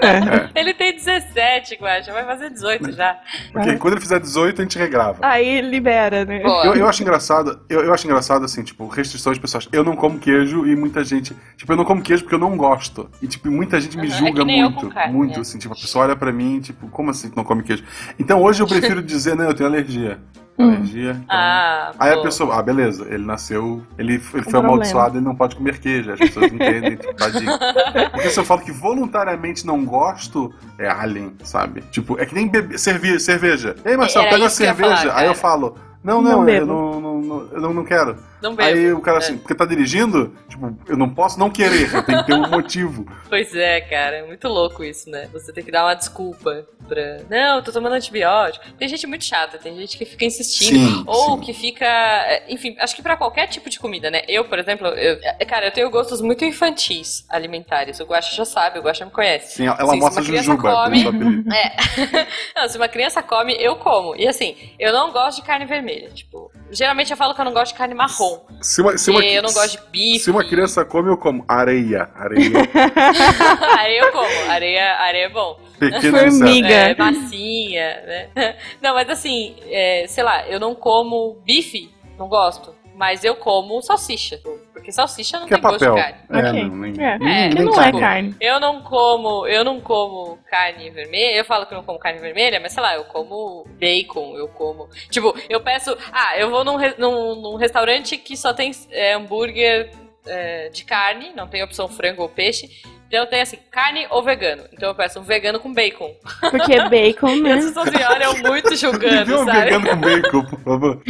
B: É,
A: Ele tem 17, Guacha. Vai fazer 18 já.
B: porque quando ele fizer 18, a gente regrava.
C: Aí libera, né?
B: Eu, eu acho engraçado, eu, eu acho engraçado assim, tipo, restrições pessoais. Eu não como queijo e muita gente. Tipo, eu não como queijo porque eu não gosto. E, tipo, muita gente me
A: é
B: julga
A: eu
B: muito.
A: carne,
B: muito,
A: é.
B: assim, tipo, a pessoa olha pra mim, tipo, como assim tu não come queijo? Então hoje eu prefiro dizer, não, eu tenho alergia.
C: Hum.
B: Alergia. então-
A: Ah,
B: Aí a pessoa, ah, beleza, ele nasceu, ele, ele foi
C: problema.
B: amaldiçoado, ele não pode comer queijo. As pessoas entendem, tipo, tadinho. Porque se eu falo que voluntariamente não gosto, é alien, sabe? Tipo, é que nem bebe, cerve- cerveja. Ei, Marcelo,
A: Era
B: pega uma
A: isso que eu ia
B: cerveja.
A: falar,
B: Aí eu falo, não,
C: Não
B: não, eu
C: bebo.
B: não, não, não- eu não, não quero.
A: Não bebo.
B: Aí o cara
A: É.
B: assim, porque tá dirigindo, tipo, eu não posso não querer, eu tenho que ter um motivo.
A: Pois é, cara. É muito louco isso, né? Você tem que dar uma desculpa pra. Não, eu tô tomando antibiótico. Tem gente muito chata, tem gente que fica insistindo.
B: Sim,
A: ou
B: sim.
A: que fica. é, Enfim, acho que pra qualquer tipo de comida, né? Eu, por exemplo, eu... é, cara, eu tenho gostos muito infantis alimentares. O Guaxa já sabe, o Guaxa me conhece.
B: Sim, ela
A: Sim, se
B: mostra
A: uma
B: jujuba,
A: come-. É. não, se uma criança come, eu como. E assim, eu não gosto de carne vermelha. Tipo, geralmente eu falo que eu não gosto de carne marrom.
B: Se uma, se uma,
A: porque eu não gosto de bife.
B: Se uma criança come, eu como areia. Areia
A: areia eu como. Areia, areia é bom.
B: pequena
C: Formiga.
A: É, massinha, né? Não, mas assim, é, sei lá, eu não como bife, não gosto. Mas eu como salsicha. Porque salsicha não
B: Que é
A: tem gosto
B: papel.
A: de carne.
B: É, não, nem,
C: É,
B: nem-
C: que
B: nem
C: não é carne.
A: Eu não como, eu não como carne vermelha. Eu falo que eu não como carne vermelha, mas sei lá, eu como bacon, eu como. Tipo, eu peço. Ah, eu vou num, num, num restaurante que só tem é, hambúrguer é, de carne, não tem opção frango ou peixe. Então tem assim, carne ou vegano. Então eu peço um vegano com bacon.
C: Porque bacon,
A: E
C: né?
A: as pessoas me olham muito julgando,
B: dê um
A: sabe?
B: vegano com bacon, por favor.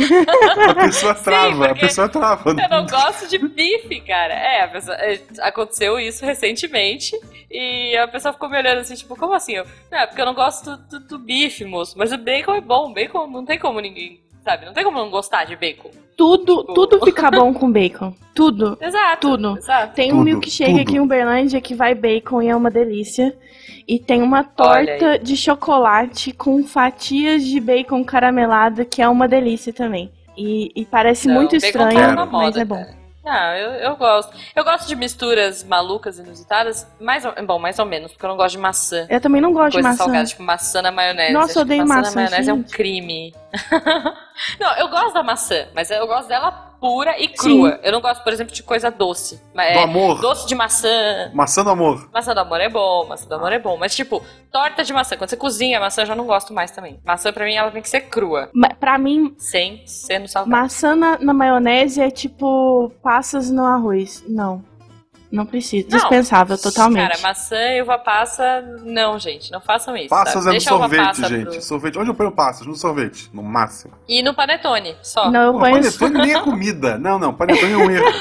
B: A pessoa trava, a pessoa trava.
A: Eu não gosto de bife, cara. É, a pessoa- é, aconteceu isso recentemente e a pessoa ficou me olhando assim, tipo, como assim? Eu, não, é porque eu não gosto do, do- do bife, moço. Mas o bacon é bom. Bacon não tem como ninguém, sabe? Não tem como não gostar de bacon.
C: Tudo, tudo fica bom com bacon. Tudo.
A: Exato.
C: Tudo.
A: Exato.
C: Tem um
B: Tudo,
C: milkshake
B: tudo.
C: aqui em Uberlândia que vai bacon e é uma delícia. E tem uma torta de chocolate com fatias de bacon caramelado que é uma delícia também. E, e parece
A: Não,
C: muito
A: tá
C: estranho,
A: na
C: mas
A: moda,
C: é bom.
A: cara. Ah, eu, eu gosto. Eu gosto de misturas malucas, inusitadas, mais ou, bom, mais ou menos, porque eu não gosto de maçã.
C: Eu também não gosto de
A: coisa
C: maçã.
A: salgada, tipo maçã na maionese.
C: Nossa, eu
A: que
C: odeio
A: maçã.
C: maçã,
A: na maionese é um
C: gente.
A: crime. não, eu gosto da maçã, mas eu gosto dela pura e crua. Eu não gosto, por exemplo, de coisa doce. Mas
B: Do
A: é,
B: amor.
A: Doce de maçã.
B: Maçã do amor.
A: Maçã do amor é bom, maçã do amor é bom. Mas, tipo, torta de maçã. Quando você cozinha maçã, eu já não gosto mais também. Maçã, pra mim, ela tem que ser crua.
C: Ma- Pra mim,
A: Sem ser no salgado.
C: maçã na, na maionese é tipo passas no arroz. Não. Não precisa. Dispensável, totalmente.
A: Cara, maçã e uva passa, não, gente. Não façam isso.
B: Passas
A: sabe?
B: é no
A: Deixa
B: sorvete,
A: passa
B: gente.
A: pro-
B: Sorvete. Onde eu ponho passas? No sorvete, no máximo.
A: E no panetone, só.
C: Não, eu ponho.
B: panetone nem é comida. Não, não, panetone é um erro.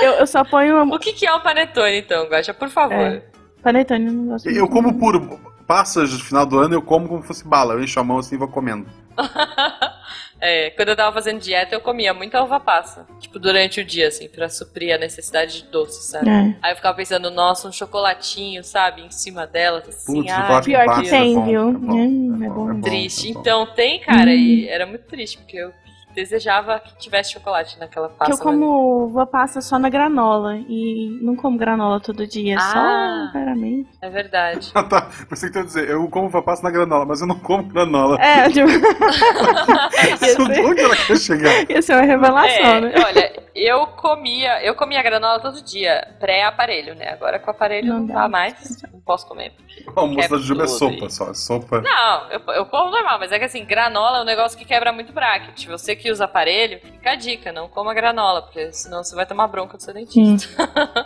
C: Eu, eu só ponho
A: O que, que é o panetone, então, Guaxa? Por favor.
C: É. panetone, eu não gosto.
B: Eu como puro. Passas no final do ano, eu como como se fosse bala. Eu encho a mão assim e vou comendo.
A: É, quando eu tava fazendo dieta, eu comia muita uva passa. Tipo, durante o dia, assim, pra suprir a necessidade de doce, sabe?
C: É.
A: Aí eu ficava pensando, nossa, um chocolatinho, sabe? Em cima dela, assim.
B: Putz, chocolate
C: pior que tem,
B: é bom,
C: viu?
B: É bom,
C: Hum,
B: é
C: é
B: bom, é bom,
A: triste. Então tem, cara,
C: Hum.
A: e era muito triste, porque eu desejava que tivesse chocolate naquela pasta.
C: Que eu como uva passa só na granola. E não como granola todo dia,
A: Ah.
C: só raramente.
A: É verdade.
B: Ah, tá. Pensei que ia dizer, eu como uva passa na granola, mas eu não como granola.
C: É, tipo,
B: Isso, Onde ela quer chegar?
C: ia ser uma revelação,
A: É,
C: né?
A: olha, eu comia, eu comia granola todo dia, pré-aparelho, né? Agora com o aparelho não,
C: Não
A: dá mais, não posso comer.
B: O almoço da Juba é sopa
A: aí.
B: só. é Sopa.
A: Não, eu, eu como normal, mas é que assim, granola é um negócio que quebra muito bracket. Você que usa aparelho, fica a dica, não coma granola, porque senão você vai tomar bronca do seu dentista.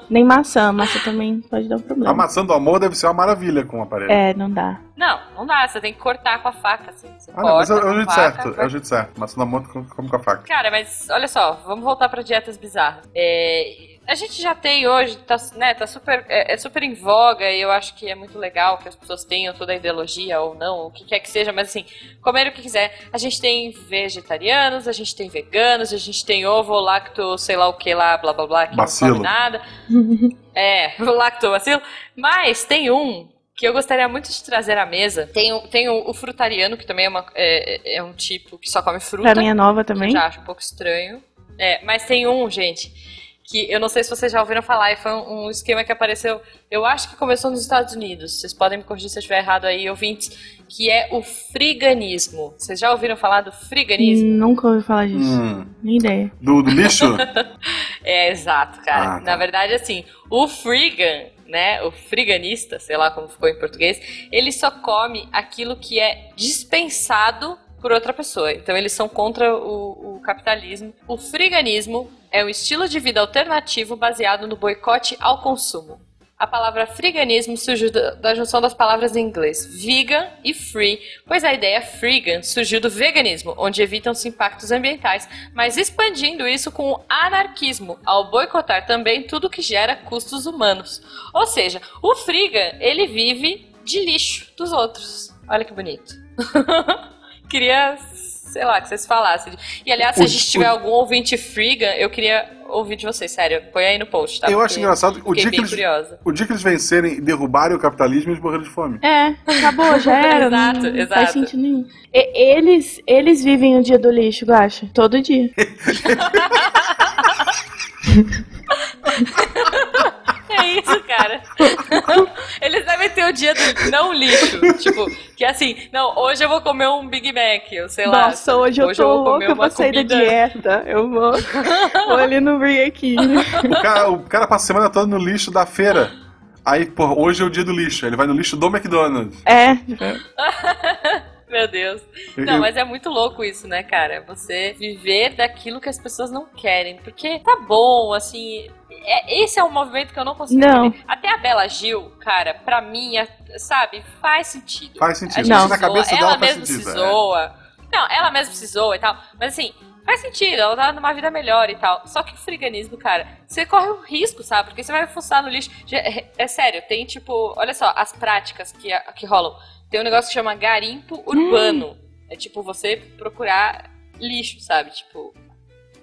C: Nem maçã, maçã também pode dar um
B: A
C: problema.
B: maçã do amor deve ser uma maravilha com o aparelho.
C: É, não dá.
A: Não, não dá, você tem que cortar com a faca, assim. Você
B: Ah, não, mas é,
A: corta
B: o
A: a
B: jeito
A: faca,
B: certo. É o jeito certo. Maçã do amor come come com a faca.
A: Cara, mas olha só, vamos voltar pra dietas bizarras. É, a gente já tem hoje, tá, né, tá super, é, é super em voga e eu acho que é muito legal que as pessoas tenham toda a ideologia ou não, o que quer que seja, mas assim, comer o que quiser. A gente tem vegetarianos, a gente tem veganos, a gente tem ovo, lacto, sei lá o que lá, blá blá blá, que
B: Bacilo.
A: não come nada. É, lactobacilo. Mas tem um que eu gostaria muito de trazer à mesa. Tem, o- tem o, o frutariano, que também é, uma- é- é um tipo que só come fruta.
C: Pra mim é nova
A: que eu
C: também.
A: já acho um pouco estranho. É, mas tem um, gente, que eu não sei se vocês já ouviram falar, e foi um, um esquema que apareceu, eu acho que começou nos Estados Unidos, vocês podem me corrigir se eu estiver errado aí, ouvintes, que é o friganismo. Vocês já ouviram falar do friganismo?
C: Nunca ouvi falar disso.
B: Hum.
C: Nem ideia.
B: Do, do lixo?
A: É, exato, cara.
B: Ah, tá.
A: Na verdade, assim, o frigan, né, o friganista, sei lá como ficou em português, ele só come aquilo que é dispensado por outra pessoa. Então, eles são contra o, o capitalismo. O friganismo é um estilo de vida alternativo baseado no boicote ao consumo. A palavra friganismo surgiu da, junção das palavras em inglês vegan e free, pois a ideia freegan surgiu do veganismo, onde evitam-se impactos ambientais, mas expandindo isso com o anarquismo, ao boicotar também tudo que gera custos humanos. Ou seja, o freegan, ele vive de lixo dos outros. Olha que bonito. queria, sei lá, que vocês falassem. E aliás, se
B: O-
A: a gente tiver
B: o-
A: algum ouvinte freegan, eu queria ouvir de vocês, sério. Põe aí no post, tá?
B: Eu acho
A: Porque
B: engraçado que o dia que, eles,
A: curiosa.
B: o dia que eles vencerem e derrubarem o capitalismo, eles morreram de fome.
C: É, acabou, já era.
A: Exato,
C: não
A: exato.
C: faz sentido nenhum. E- eles, eles vivem o dia do lixo, Guacha. Todo dia.
A: É isso, cara. Eles devem ter o dia do não lixo. Tipo, que assim, não, hoje eu vou comer um Big Mac, eu sei lá.
C: Nossa, hoje eu tô
A: vou comer
C: louca
A: uma
C: pra sair
A: comida-
C: da dieta. Eu vou, vou ali no Burger King.
B: O cara, o cara passa a semana toda no lixo da feira. Aí, pô, hoje é o dia do lixo. Ele vai no lixo do McDonald's.
C: É,
A: Meu Deus.
B: Eu-
A: Não, mas é muito louco isso, né, cara? Você viver daquilo que as pessoas não querem. Porque tá bom, assim. É- esse é um movimento que eu não consigo
C: Não.
A: entender. Até a Bela Gil, cara, pra mim, é- sabe, faz sentido.
B: Faz sentido.
C: Não.
B: Na
A: zoa,
B: cabeça
A: ela
B: dela faz
A: mesma
B: sentido.
A: se
B: é.
A: zoa. Não, ela mesma se zoa e tal. Mas assim, faz sentido, ela tá numa vida melhor e tal. Só que o friganismo, cara, você corre um risco, sabe? Porque você vai fuçar no lixo. É, é sério, tem tipo, olha só, as práticas que, que rolam. Tem um negócio que chama garimpo urbano. É tipo você procurar lixo, sabe? Tipo,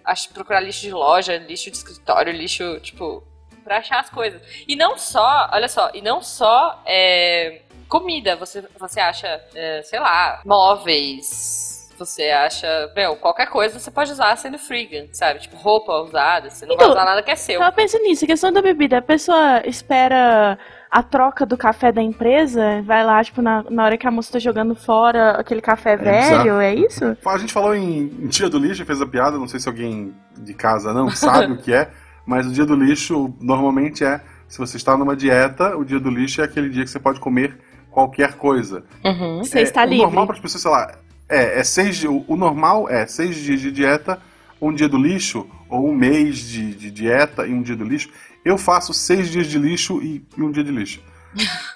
A: acho, procurar lixo de loja, lixo de escritório, lixo, tipo, pra achar as coisas. E não só, olha só, e não só é, comida, você, você acha, é, sei lá, móveis, você acha, meu, qualquer coisa você pode usar sendo freegan, sabe? Tipo, roupa usada, você não
C: Então,
A: vai usar nada que é seu.
C: tava pensando nisso. A questão da bebida. A pessoa espera a troca do café da empresa, vai lá, tipo, na, na hora que a moça tá jogando fora aquele café velho, é isso?
B: A gente falou em, em dia do lixo, fez a piada, não sei se alguém de casa não sabe o que é, mas o dia do lixo normalmente é, se você está numa dieta, o dia do lixo é aquele dia que você pode comer qualquer coisa.
A: Uhum.
C: Você
B: É,
C: está
B: o
C: livre.
B: normal para as pessoas, sei lá, é, é seis, o, o normal é seis dias de dieta, um dia do lixo, ou um mês de, de dieta e um dia do lixo. Eu faço seis dias de lixo e, um dia de lixo.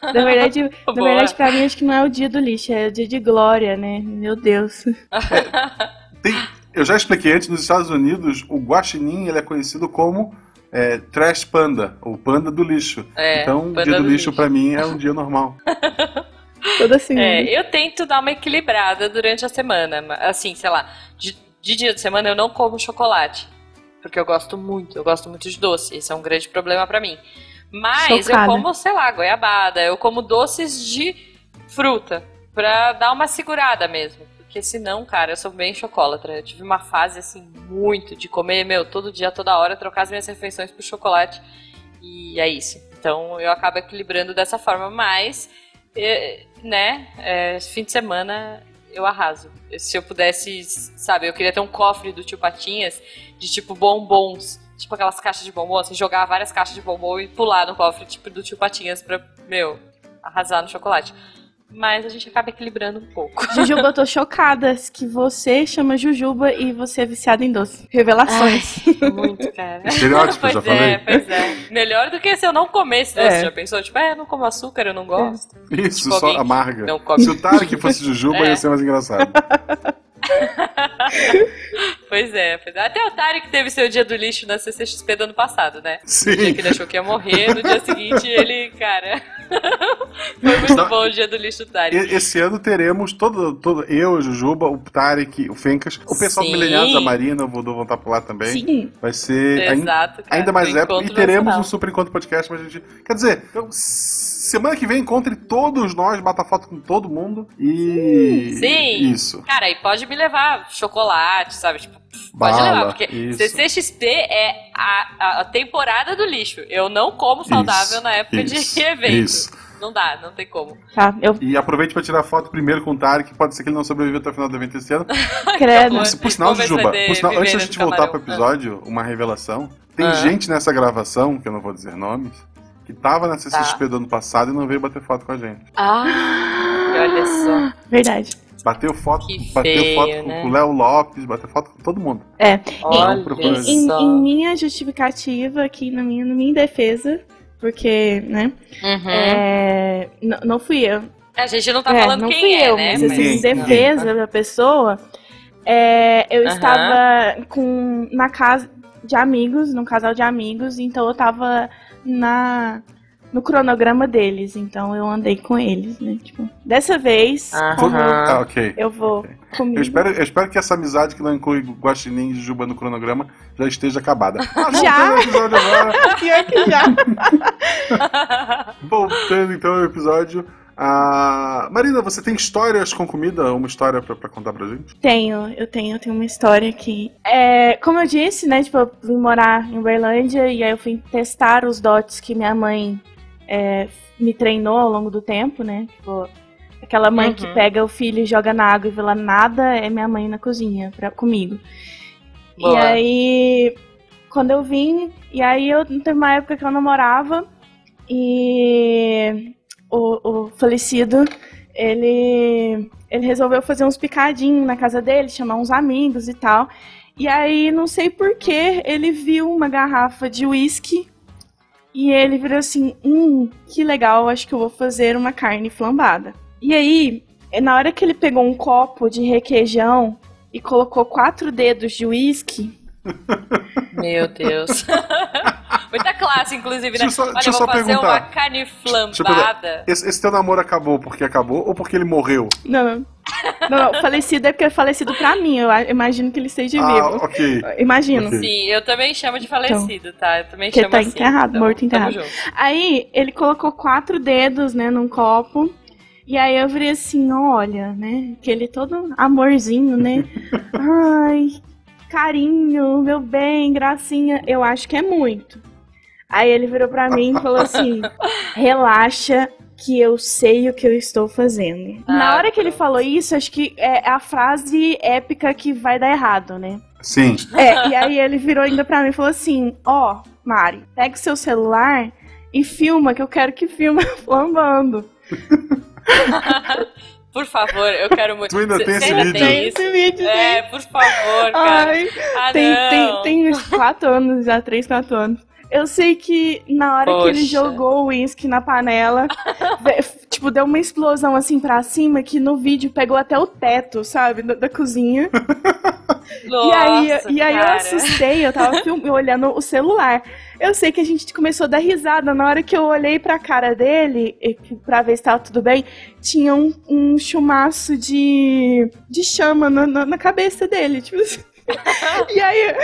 C: Na verdade, na verdade, pra mim, acho que não é o dia do lixo, é o dia de glória, né? Meu Deus.
B: Tem, eu já expliquei antes, nos Estados Unidos, o guaxinim ele é conhecido como é, trash panda, ou panda do lixo.
A: É,
B: então,
A: panda
B: dia do,
A: do
B: lixo,
A: lixo.
B: pra mim é um dia normal.
C: Toda assim.
A: É, eu tento dar uma equilibrada durante a semana. ma- Assim, sei lá, de, de dia de semana eu não como chocolate. Porque eu gosto muito, eu gosto muito de doce. Esse é um grande problema pra mim. Mas
C: Chocada.
A: eu como, sei lá, goiabada, eu como doces de fruta. Pra dar uma segurada mesmo. Porque senão, cara, eu sou bem chocolatra. Eu tive uma fase, assim, muito de comer, meu, todo dia, toda hora, trocar as minhas refeições por chocolate. E é isso. Então eu acabo equilibrando dessa forma, mas, né, eh, fim de semana eu arraso. Se eu pudesse, sabe, eu queria ter um cofre do tio Patinhas de tipo bombons. Tipo aquelas caixas de bombom, assim, jogar várias caixas de bombom e pular no cofre tipo do tio Patinhas pra, meu, arrasar no chocolate. Mas a gente acaba equilibrando um pouco.
C: Jujuba, eu tô chocada que você chama Jujuba e você é viciada em doce. Revelações.
A: Muito, cara.
B: Estereótipo,
A: pois
B: já
A: é,
B: falei.
A: pois é. Melhor do que se eu não comesse doce,
C: É.
A: já pensou? Tipo, é, eu não como açúcar, eu não gosto.
B: Isso,
A: Tipo,
B: só amarga.
A: não come.
B: Se o Tarek fosse Jujuba,
A: É.
B: ia ser mais engraçado.
A: Pois é, pois é. Até o Tarek teve seu dia do lixo na CCXP do ano passado, né? No dia
B: Sim.
A: que ele achou que ia morrer, no dia seguinte ele, cara. Foi muito
B: Não.
A: bom o dia do lixo do Tarek.
B: E- Esse ano teremos todo, todo eu, a Jujuba, o Tarek, o Fencas, o pessoal
A: Sim.
B: do Mileniados, a Marina, o Voodoo vão estar por lá também.
C: Sim.
B: Vai ser ainda,
A: Exato, cara.
B: ainda mais épico. E teremos
A: nacional.
B: um Super Encontro Podcast, mas a gente. Quer dizer, então, semana que vem encontre todos nós, bata foto com todo mundo e.
A: Sim.
B: Isso.
A: Cara, e pode me levar chocolate, sabe? Tipo, pode
B: Bala,
A: levar, porque
B: isso.
A: CCXP é a, a- a temporada do lixo. Eu não como saudável
B: Isso,
A: na época
B: isso,
A: de evento.
B: isso.
A: Não dá, não tem como.
C: Tá, eu
B: E aproveite para tirar foto primeiro com o Tarek, pode ser que ele não sobreviva até o final do evento esse ano.
C: credo.
B: Por, por sinal, Jujuba, por sinal, antes da gente voltar pro episódio, uma revelação. Tem
A: Ah.
B: gente nessa gravação, que eu não vou dizer nomes, que tava na CCXP do ano passado e não veio bater foto com a gente.
A: Ah, olha só.
C: Verdade.
B: Bateu foto,
A: Que
B: bateu
A: feio,
B: foto com-
A: né?
B: com o Léo Lopes, bateu foto com todo mundo.
C: É.
A: Olha.
C: Em,
A: só.
C: em minha justificativa, aqui na minha, na minha defesa, porque, né,
A: Uhum.
C: é, não fui eu.
A: A gente não tá
C: É,
A: falando
C: não
A: quem
C: fui
A: é,
C: eu,
A: né?
C: mas assim, em defesa da pessoa, é, eu
A: Aham.
C: estava com, na casa de amigos, num casal de amigos, então eu tava na, no cronograma deles, então eu andei com eles, né? Tipo, dessa vez, como
B: Ah, ok.
C: eu vou comigo.
B: Eu espero, eu espero que essa amizade que não inclui Guaxinim e Juba no cronograma já esteja acabada. Mas
C: Já?
B: voltando ao episódio agora,
C: Pior que já.
B: voltando então ao episódio. Ah, Marina, você tem histórias com comida? Uma história pra, pra contar pra gente?
C: Tenho, eu tenho, eu tenho uma história aqui. É, como eu disse, né, tipo, eu vim morar em Uberlândia e aí eu fui testar os dotes que minha mãe é, me treinou ao longo do tempo, né? Tipo, aquela mãe
A: Uhum.
C: que pega o filho e joga na água e vê lá nada é minha mãe na cozinha pra, comigo. E
A: Boa.
C: aí, quando eu vim, e aí eu teve uma época que eu namorava e o, o falecido, ele, ele resolveu fazer uns picadinhos na casa dele, chamar uns amigos e tal. E aí, não sei porquê, ele viu uma garrafa de uísque e ele virou assim: hum, que legal, acho que eu vou fazer uma carne flambada. E aí, na hora que ele pegou um copo de requeijão e colocou quatro dedos de uísque,
A: Meu Deus. Muita classe, inclusive, né?
B: Só-
A: Olha,
B: deixa eu
A: eu
B: só
A: vou fazer
B: perguntar.
A: uma carne
B: eu perguntar.
A: flambada.
B: Esse, esse teu namoro acabou porque acabou ou porque ele morreu?
C: Não, não. Não, não, falecido é porque é falecido pra mim. Eu imagino que ele esteja
B: Ah,
C: vivo.
B: ok.
C: Imagino.
B: Ok.
A: Sim, eu também chamo de falecido, tá? Eu também
C: Que
A: chamo
C: tá
A: assim.
C: enterrado,
A: então,
C: morto enterrado. Aí ele colocou quatro dedos, né, num copo. E aí eu virei assim, olha, né? Aquele todo amorzinho, né? Ai, carinho, meu bem, gracinha. Eu acho que é muito. Aí ele virou pra mim e falou assim: relaxa. Que eu sei o que eu estou fazendo. Na
A: Ah,
C: hora que ele falou isso, acho que é a frase épica que vai dar errado, né?
B: Sim.
C: É, e aí ele virou ainda pra mim e falou assim: Ó, Mari, pega o seu celular e filma, que eu quero que filme flambando.
A: Por favor, eu quero muito.
B: Tu ainda tem esse
A: ainda
B: vídeo?
A: tem
C: esse vídeo,
A: É, por favor, cara.
C: Ai,
A: ah,
C: tem,
A: não.
C: tem, tem uns 4 anos já, 3, 4 anos. Eu sei que na hora que ele
A: Poxa.
C: jogou o uísque na panela, tipo, deu uma explosão assim pra cima que no vídeo pegou até o teto, sabe, da, da cozinha.
A: Nossa,
C: e aí, e aí eu
A: cara.
C: assustei, eu tava olhando o celular. Eu sei que a gente começou a dar risada. Na hora que eu olhei pra cara dele, pra ver se tava tudo bem, tinha um, um chumaço de, de chama na, na, na cabeça dele. Tipo assim. E aí,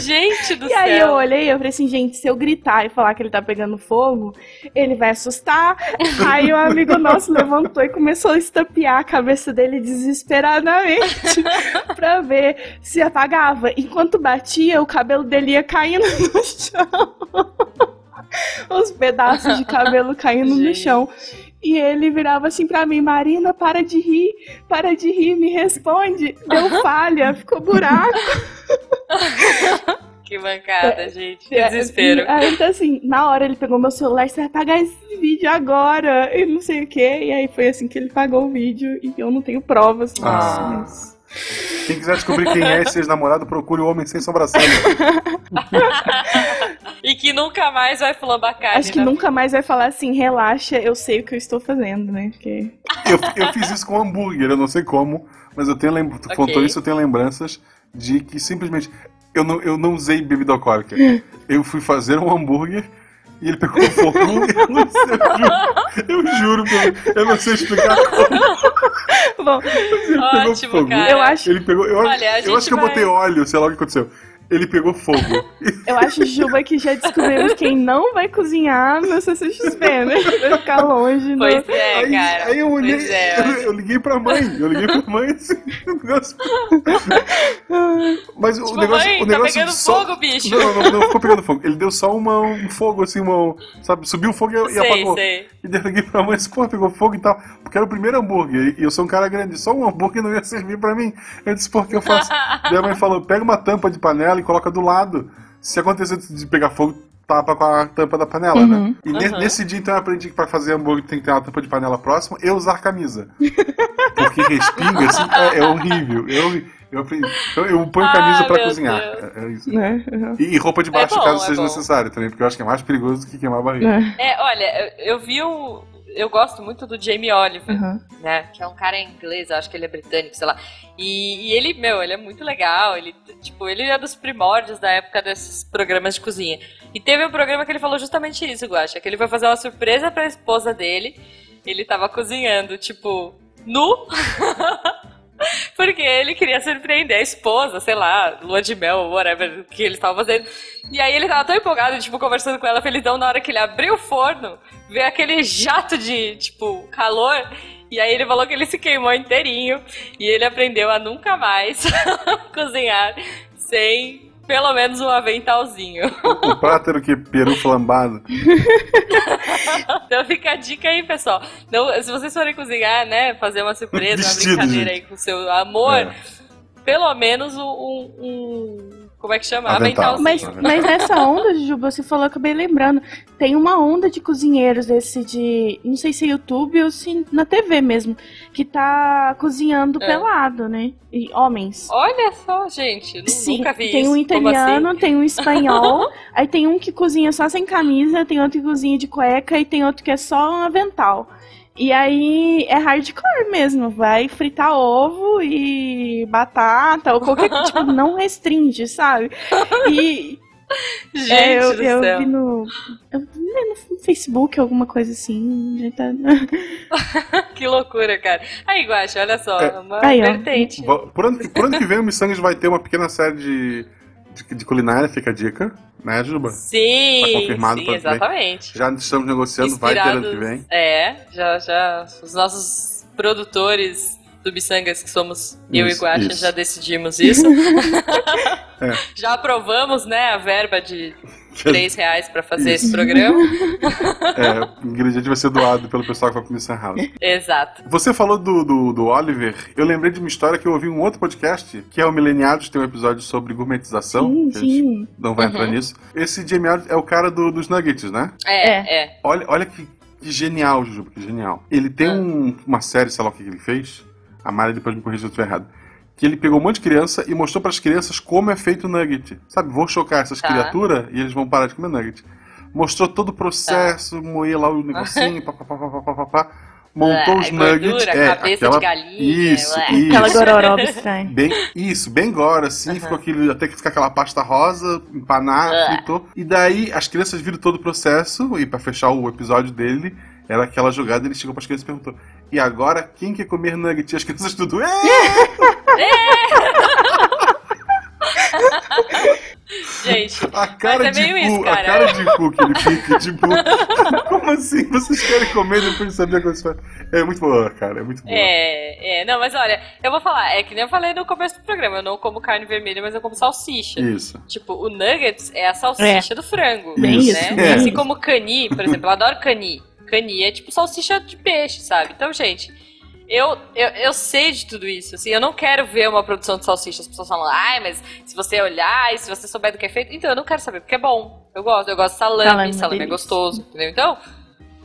A: Gente do
C: e aí
A: céu.
C: eu olhei e eu falei assim, gente, se eu gritar e falar que ele tá pegando fogo, ele vai assustar. Aí o amigo nosso levantou e começou a estapear a cabeça dele desesperadamente pra ver se apagava. Enquanto batia, o cabelo dele ia caindo no chão. Os pedaços de cabelo caindo no chão. E ele virava assim pra mim, Marina, para de rir, para de rir, me responde. Deu falha, ficou buraco.
A: Que mancada, gente. Que
C: É,
A: desespero.
C: e- Aí, então, assim, na hora ele pegou meu celular, você vai pagar esse vídeo agora, e não sei o que. E aí foi assim que ele pagou o vídeo, e eu não tenho provas disso.
B: Ah.
C: mas-
B: Quem quiser descobrir quem é esse ex-namorado, procure o Homem Sem Sobrancelha.
A: E que nunca mais vai flambar carne.
C: Acho que
A: né?
C: nunca mais vai falar assim, relaxa, eu sei o que eu estou fazendo, né? Porque...
B: Eu, eu fiz isso com hambúrguer, eu não sei como, mas eu tenho lembranças. Tu
A: Ok.
B: contou isso, eu tenho lembranças de que simplesmente. Eu não, eu não usei bebida alcoólica. Eu fui fazer um hambúrguer e ele pegou fogo. Eu não sei, eu juro. Eu juro eu, eu não sei explicar como.
C: Bom,
B: pegou
A: Ótimo,
B: fogo.
A: cara.
C: eu acho,
B: Ele pegou. Eu, acho-
A: Olha,
B: eu acho que eu
A: vai-
B: botei óleo, sei lá o que aconteceu. Ele pegou fogo.
C: eu acho, Juba, que já descobrimos quem não vai cozinhar no CCXP, né? Vai ficar longe. no-
A: Pois é,
B: aí,
A: cara.
B: aí eu olhei,
A: Pois é,
B: eu, eu liguei pra mãe. Eu liguei pra mãe assim. o negócio- Mas o
A: Tipo,
B: negócio.
A: mãe,
B: o
A: tá
B: negócio
A: pegando
B: só-
A: fogo, bicho.
B: Não, não, não ficou pegando fogo. Ele deu só uma, um fogo, assim, uma. Sabe, subiu o fogo e, e
A: sei,
B: apagou.
A: sei.
B: E daí eu liguei pra mãe e disse, pô, pegou fogo e tal. Porque era o primeiro hambúrguer. E eu sou um cara grande, só um hambúrguer não ia servir pra mim. Eu disse, por que eu faço? daí a mãe falou, pega uma tampa de panela e coloca do lado. Se acontecer de pegar fogo, tapa com a tampa da panela, né? E ne-
A: Uhum.
B: nesse dia, então, eu aprendi que pra fazer hambúrguer tem que ter uma tampa de panela próxima e usar camisa. Porque respinga, assim, é, é horrível. É horrível. Eu, aprendi. Então, eu ponho camisa
A: Ah,
B: pra cozinhar. É, é isso.
C: Né? Uhum.
B: E, e roupa de baixo,
A: É bom,
B: caso
A: é
B: seja
A: bom.
B: necessário também, porque eu acho que é mais perigoso do que queimar a barriga.
C: É.
A: É, olha, eu, eu vi um. Eu gosto muito do Jamie Oliver,
C: Uhum.
A: né? Que é um cara inglês, eu acho que ele é britânico, sei lá. E, e ele, meu, ele é muito legal. Ele, tipo, ele é dos primórdios da época desses programas de cozinha. E teve um programa que ele falou justamente isso, Guaxa, que ele foi fazer uma surpresa pra esposa dele. Ele tava cozinhando, tipo, nu. Porque ele queria surpreender a esposa, sei lá, lua de mel, whatever, que ele estava fazendo. E aí ele tava tão empolgado, tipo, conversando com ela, felizão, na hora que ele abriu o forno, veio aquele jato de, tipo, calor. E aí ele falou que ele se queimou inteirinho. E ele aprendeu a nunca mais cozinhar sem pelo menos um aventalzinho.
B: O prato era o quê? Peru flambado.
A: Então fica a dica aí, pessoal. Não, se vocês forem cozinhar, né, fazer uma surpresa,
B: Vestido,
A: uma brincadeira
B: gente.
A: aí com o seu amor,
B: É.
A: pelo menos um- um- Como é que chama?
B: Avental.
C: Mas, mas nessa onda, Juba, você falou, eu acabei lembrando. Tem uma onda de cozinheiros desse de. Não sei se é YouTube ou se na TV mesmo. Que tá cozinhando
A: É.
C: pelado, né? E homens.
A: Olha só, gente. nu-
C: Sim,
A: nunca vi
C: tem
A: isso.
C: um
A: Como
C: italiano,
A: assim?
C: tem um espanhol, aí tem um que cozinha só sem camisa, tem outro que cozinha de cueca e tem outro que é só um avental. E aí é hardcore mesmo, vai fritar ovo e batata ou qualquer tipo, não restringe, sabe? E
A: Gente
C: é, eu,
A: do
C: eu
A: céu.
C: vi no, eu vi no Facebook alguma coisa assim, tá...
A: Que loucura, cara. Aí, Guaxa, olha só.
B: É.
A: Uma
C: Aí,
A: vertente.
B: Por ano, que- por ano que vem, o Missangas vai ter uma pequena série de, de, de culinária, fica a dica, né, Juba?
A: Sim,
B: Tá confirmado
A: sim, exatamente.
B: Já estamos negociando, vai ter ano que vem.
A: É, já, já. Os nossos produtores do Missangas, que somos eu e
B: Isso,
A: Guaxa,
B: isso.
A: já decidimos isso.
B: É.
A: Já aprovamos, né, a verba de 3 reais pra fazer esse programa.
B: É, o ingrediente vai ser doado pelo pessoal que vai comer Sun House.
A: Exato.
B: Você falou do, do, do Oliver, eu lembrei de uma história que eu ouvi em um outro podcast, que é o Mileniados, tem um episódio sobre gourmetização.
C: Sim,
B: que a gente
C: sim.
B: Não vai
A: Uhum.
B: entrar nisso. Esse Jamie Oliver é o cara do- dos nuggets, né?
A: É, é.
B: Olha, olha que, que genial, Jujuba, que genial. Ele tem
A: Ah.
B: um- uma série, sei lá o que ele fez, A Mari depois me corrigiu se eu estiver errado. Que ele pegou um monte de criança e mostrou para as crianças como é feito o nugget. Sabe, vou chocar essas
A: Tá.
B: criaturas e eles vão parar de comer nugget. Mostrou todo o
A: Tá.
B: processo, moer lá o negocinho, pá, pá, pá, pá, pá, pá, pá. montou
A: É,
B: os
A: gordura,
B: nuggets. é,
A: cabeça
B: aquela...
A: de galinha,
B: Isso,
A: ué.
B: isso.
C: Aquela gororoba estranha.
B: Bem, isso, bem gore, assim,
A: Aham.
B: ficou aquele, até que fica aquela pasta rosa, empanar,
A: Ah.
B: fritou. E daí as crianças viram todo o processo, e pra fechar o episódio dele, era aquela jogada, ele chegou pras crianças e perguntou: E agora quem quer comer nugget? E as crianças tudo. "É!"
A: Gente,
B: A cara
A: Mas é
B: de
A: meio
B: cu,
A: isso,
B: a
A: cara.
B: cara de cu que ele fica, tipo, como assim? Vocês querem comer depois de saber como se faz? É muito boa, cara, é muito boa.
A: é, é, não, mas olha, eu vou falar, é que nem eu falei no começo do programa, eu não como carne vermelha, mas eu como salsicha.
B: Isso.
A: Tipo, o nuggets é a salsicha do frango,
C: Bem
A: né?
C: isso, bem
A: assim como cani, por exemplo, eu adoro cani. Cani é tipo salsicha de peixe, sabe? Então, gente, eu, eu, eu sei de tudo isso, assim, eu não quero ver uma produção de salsicha, as pessoas falam, ai, mas se você olhar e se você souber do que é feito, então eu não quero saber, porque é bom. Eu gosto, eu gosto de salame,
C: Salame,
A: salame, é gostoso, entendeu? Então,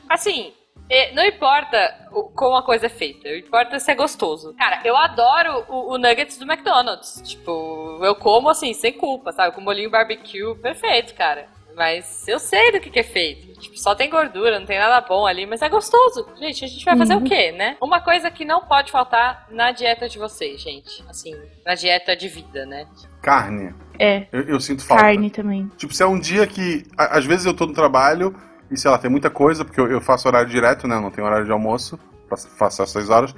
A: assim, é, não importa como a coisa é feita, importa se é gostoso. Cara, eu adoro o, o nuggets do McDonald's. Tipo, eu como assim, sem culpa, sabe? Com molinho barbecue, perfeito, cara. Mas eu sei do que, que é feito. Tipo, só tem gordura, não tem nada bom ali, mas é gostoso. Gente, a gente vai fazer o quê, né? Uma coisa que não pode faltar na dieta de vocês, gente. Assim, na dieta de vida, né?
B: Carne.
C: É,
B: Eu, eu sinto falta.
C: carne também.
B: Tipo, se é um dia que. a- Às vezes eu tô no trabalho e, sei lá, tem muita coisa, porque eu, eu faço horário direto, né? eu Não tenho horário de almoço, faço, faço às 6 horas.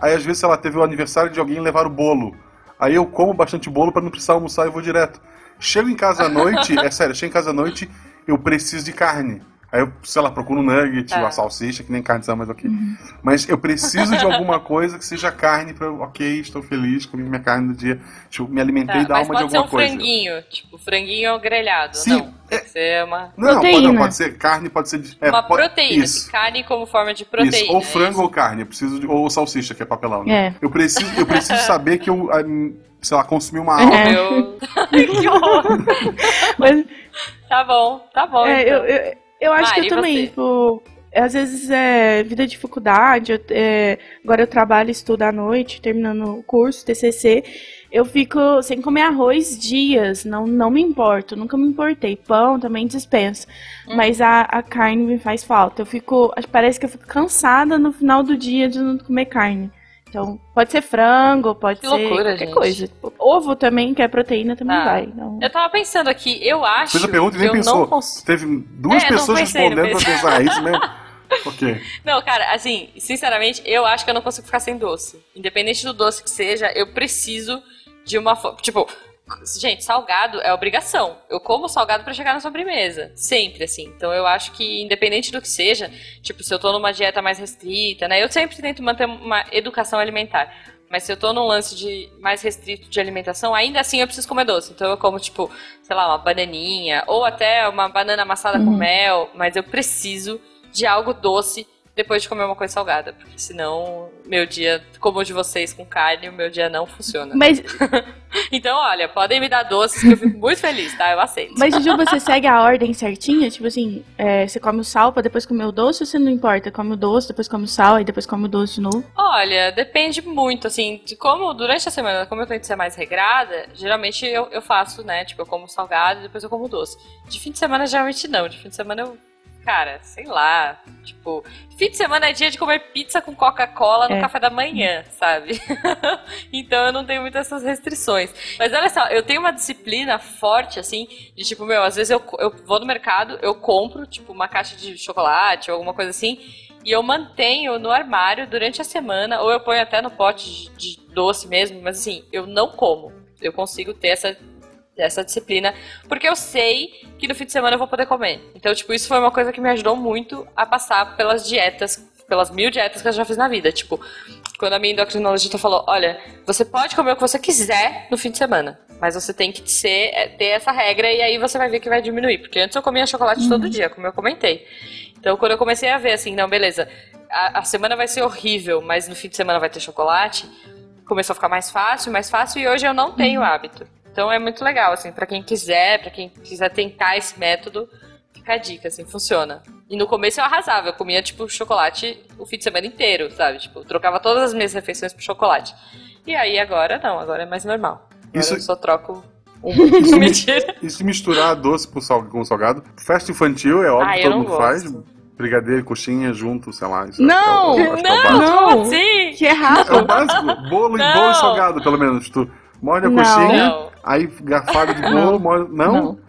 B: Aí às vezes, sei lá, teve o aniversário de alguém e levar o bolo. Aí eu como bastante bolo pra não precisar almoçar e vou direto. Chego em casa à noite, é sério, chego em casa à noite, eu preciso de carne. Aí eu, sei lá, procuro um nugget,
A: Tá.
B: uma salsicha, que nem carne são, mas ok. Mas eu preciso de alguma coisa que seja carne pra eu, ok, estou feliz, comi minha carne do dia. Tipo, me alimentei
A: Tá,
B: da
A: mas
B: alma de
A: pode ser
B: alguma
A: um
B: coisa.
A: franguinho, tipo, franguinho grelhado.
B: Sim,
A: não. Tem que ser uma,
B: Não, pode, não, pode ser carne, pode ser. de- é,
A: uma
B: pode-
A: proteína.
B: Isso.
A: assim, carne como forma de proteína.
B: Isso, ou
A: é
B: frango
A: isso?
B: ou carne, eu preciso de, ou salsicha, que é papelão. Né?
C: É.
B: Eu preciso, eu preciso saber que eu, sei lá, consumi uma alma.
C: É.
A: Eu... que horror.
C: Mas
A: Tá bom, tá bom.
C: é,
A: então.
C: eu, eu, eu acho
A: Mari,
C: que eu também, tipo, às vezes é vida de dificuldade, eu- é, agora eu trabalho e estudo à noite, terminando o curso, TCC, eu fico sem comer arroz dias, não, não me importo, nunca me importei. Pão também dispenso,
A: Hum.
C: mas a, a carne me faz falta. Eu fico, parece que eu fico cansada no final do dia de não comer carne. Então, pode ser frango, pode
A: Que
C: ser
A: loucura,
C: qualquer
A: gente.
C: coisa. Ovo também, que é proteína, também
A: Ah.
C: vai. Então,
A: Eu tava pensando aqui, eu acho
B: Fez a pergunta e nem pensou.
A: não consigo.
B: Teve duas
A: É,
B: pessoas respondendo pra pensar, isso mesmo? ok.
A: Não, cara, assim, sinceramente, eu acho que eu não consigo ficar sem doce. Independente do doce que seja, eu preciso de uma forma. Tipo, gente, salgado é obrigação. Eu como salgado pra chegar na sobremesa. Sempre, assim. Então eu acho que, independente do que seja, tipo, se eu tô numa dieta mais restrita, né? Eu sempre tento manter uma educação alimentar. Mas se eu tô num lance de mais restrito de alimentação, ainda assim eu preciso comer doce. Então eu como, tipo, sei lá, uma bananinha, ou até uma banana amassada com
C: Uhum.
A: mel, mas eu preciso de algo doce depois de comer uma coisa salgada. Porque senão, meu dia, como o de vocês com carne, o meu dia não funciona.
C: Mas,
A: Então, olha, podem me dar doces que eu fico muito feliz, tá? Eu aceito.
C: mas Juju, você segue a ordem certinha? Tipo assim, é, você come o sal pra depois comer o doce ou você não importa? Come o doce, depois come o sal e depois come o doce de novo?
A: Olha, depende muito, assim, de como durante a semana, como eu tento ser mais regrada, geralmente eu, eu faço, né? Tipo, eu como salgado e depois eu como doce. De fim de semana, geralmente não. De fim de semana eu. Cara, sei lá. Tipo, fim de semana é dia de comer pizza com Coca-Cola no
C: É.
A: café da manhã, sabe? então eu não tenho muitas essas restrições. Mas olha só, eu tenho uma disciplina forte, assim, de tipo, meu, às vezes eu, eu vou no mercado, eu compro, tipo, uma caixa de chocolate ou alguma coisa assim. E eu mantenho no armário durante a semana, ou eu ponho até no pote de, de doce mesmo, mas assim, eu não como. Eu consigo ter essa, essa disciplina, porque eu sei que no fim de semana eu vou poder comer. Então, tipo, isso foi uma coisa que me ajudou muito a passar pelas dietas, pelas mil dietas que eu já fiz na vida. Tipo, quando a minha endocrinologista falou: olha, você pode comer o que você quiser no fim de semana, mas você tem que ser, é, ter essa regra e aí você vai ver que vai diminuir. Porque antes eu comia chocolate todo dia, como eu comentei. Então, quando eu comecei a ver assim, não, beleza, a, a semana vai ser horrível, mas no fim de semana vai ter chocolate, começou a ficar mais fácil, mais fácil, e hoje eu não tenho hábito. Então é muito legal, assim, pra quem quiser, pra quem quiser tentar esse método, fica a dica, assim, funciona. E no começo eu arrasava, eu comia, tipo, chocolate o fim de semana inteiro, sabe? Tipo, eu trocava todas as minhas refeições por chocolate. E aí agora não, agora é mais normal. Agora
B: Isso-
A: eu só troco um.
B: Isso,
A: Mentira.
B: e se misturar doce com sal- com salgado. Festa infantil é óbvio
A: Ah,
B: que todo
A: não
B: mundo
A: gosto.
B: faz. Brigadeiro, coxinha junto, sei lá. Isso
C: Não!
B: é o- acho que é o
A: Não.
C: Não.
A: assim?
C: Que
B: É o
C: errado.
B: básico. Bolo e
A: Não.
B: bolo e salgado, pelo menos. Tu morde a
C: Não.
B: coxinha,
A: Não.
B: aí garfada de bolo,
C: Não.
B: morde... Não?
C: Não.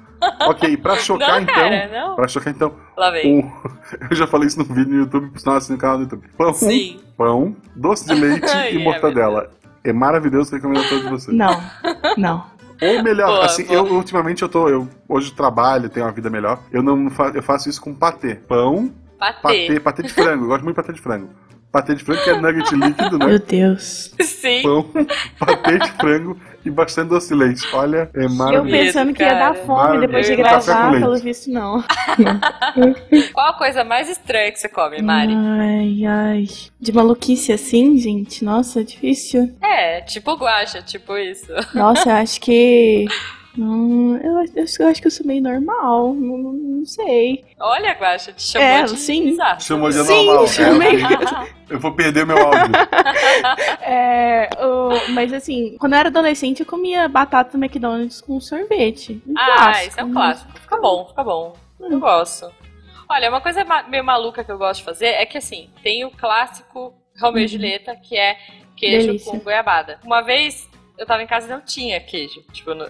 B: Ok, pra chocar
A: Não,
B: então.
A: cara, não.
B: Pra chocar então.
A: Lá vem.
B: um- Eu já falei isso no vídeo no YouTube, sinal assim no canal do YouTube. Pão,
A: Sim.
B: pão, doce de leite e
A: é,
B: mortadela. É maravilhoso, recomendo a todos vocês.
C: Não. Não.
B: Ou melhor,
A: Boa,
B: assim,
A: boa.
B: eu ultimamente eu tô, eu hoje trabalho, tenho uma vida melhor. Eu não fa eu faço isso com patê. Pão,
A: Patê.
B: patê, patê de frango. Eu gosto muito de patê de frango. Patê de frango que é nugget líquido, né?
C: Meu Deus.
A: Sim.
B: Pão, patê de frango e bastante doce de leite. Olha, é
C: Eu
B: maravilhoso.
C: pensando que ia dar fome depois de gravar, pelo visto não.
A: Qual a coisa mais estranha que você come, Mari?
C: Ai, ai. De maluquice assim, gente? Nossa, é difícil.
A: É, tipo guacha, tipo isso.
C: Nossa, eu acho que. Hum, eu, acho- eu acho que eu sou meio normal. Não, não- não sei.
A: Olha, guacha, te chamou
C: É,
A: de
C: sim.
A: bizarro.
B: Chamou de
C: Sim,
B: anormal.
C: chamei.
B: É, eu vou perder meu áudio.
C: É, o- mas assim, quando eu era adolescente, eu comia batata do McDonald's com sorvete. Um
A: Ah,
C: clássico.
A: isso é um clássico. Fica bom, fica bom. Eu gosto. Olha, uma coisa meio maluca que eu gosto de fazer é que assim, tem o clássico Romeu e Julieta, que é queijo
C: Delícia.
A: com goiabada. Uma vez eu tava em casa e não tinha queijo. Tipo, não,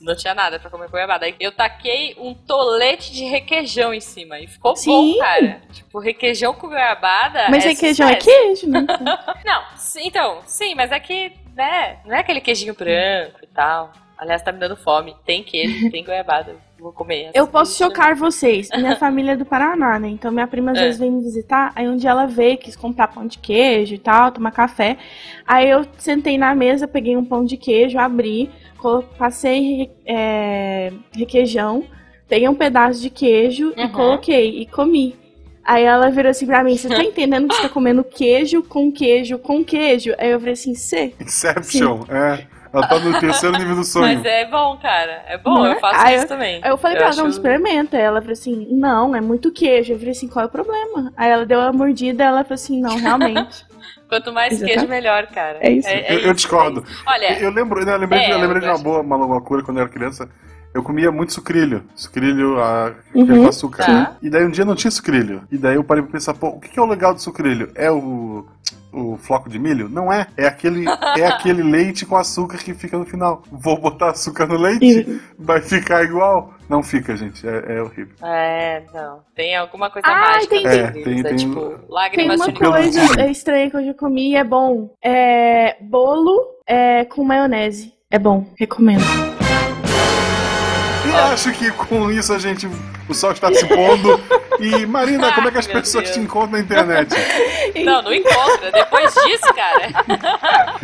A: não tinha nada pra comer goiabada. Aí eu taquei um tolete de requeijão em cima e ficou
C: Sim.
A: bom, cara. Tipo, requeijão com goiabada.
C: Mas
A: é
C: requeijão é
A: sucesso.
C: queijo, né?
A: Não, então, sim, mas é que, né, não é aquele queijinho branco e tal. Aliás, tá me dando fome. Tem queijo, tem goiabada. Vou comer.
C: Eu posso chocar vocês. Minha família é do Paraná, né? Então minha prima às
A: É.
C: vezes vem me visitar. Aí um dia ela veio, quis comprar pão de queijo e tal, tomar café. Aí eu sentei na mesa, peguei um pão de queijo, abri, passei é, requeijão, peguei um pedaço de queijo e
A: Uhum.
C: coloquei e comi. Aí ela virou assim pra mim, você tá entendendo que você tá comendo queijo com queijo com queijo? Aí eu falei assim, cê?
B: Inception, é. Ela tá no terceiro nível do sonho.
A: Mas é bom, cara. É bom,
C: Não é?
A: eu faço
C: Aí
A: isso
C: eu-
A: também.
C: Aí eu falei pra ela, não, experimenta. Ela falou assim, não, é muito queijo. Eu falei assim, qual é o problema? Aí ela deu uma mordida, ela falou assim, não, realmente.
A: Quanto mais
C: Exatamente.
A: queijo, melhor, cara.
C: É isso.
B: eu, eu discordo.
A: é isso. Olha,
B: Eu lembro, né, eu lembrei,
A: É,
B: eu lembrei
A: eu
B: de uma boa uma loucura quando eu era criança. Eu comia muito sucrilho. Sucrilho a,
C: Uhum.
B: com açúcar.
A: Tá.
B: E daí um dia não tinha sucrilho. E daí eu parei pra pensar, pô, o que que é o legal do sucrilho? É o, o floco de milho? Não é. É aquele, é aquele leite com açúcar que fica no final. Vou botar açúcar no leite? Vai ficar igual? Não fica, gente. É, é horrível.
A: é, não. Tem alguma coisa
C: Ah,
A: mágica.
C: entendi.
A: nos
B: É,
A: livros,
B: tem-
A: é
B: tem-
A: tipo,
C: Tem
A: lágrimas
C: uma coisa
B: menos.
C: estranha que eu já comi e é bom. É bolo é, com maionese. É bom, recomendo.
B: E acho que com isso a gente. O sol está se pondo. E, Marina, como é que as
A: Ai, meu
B: pessoas
A: Deus.
B: te encontram na internet?
A: Não, não encontra. Depois disso, cara.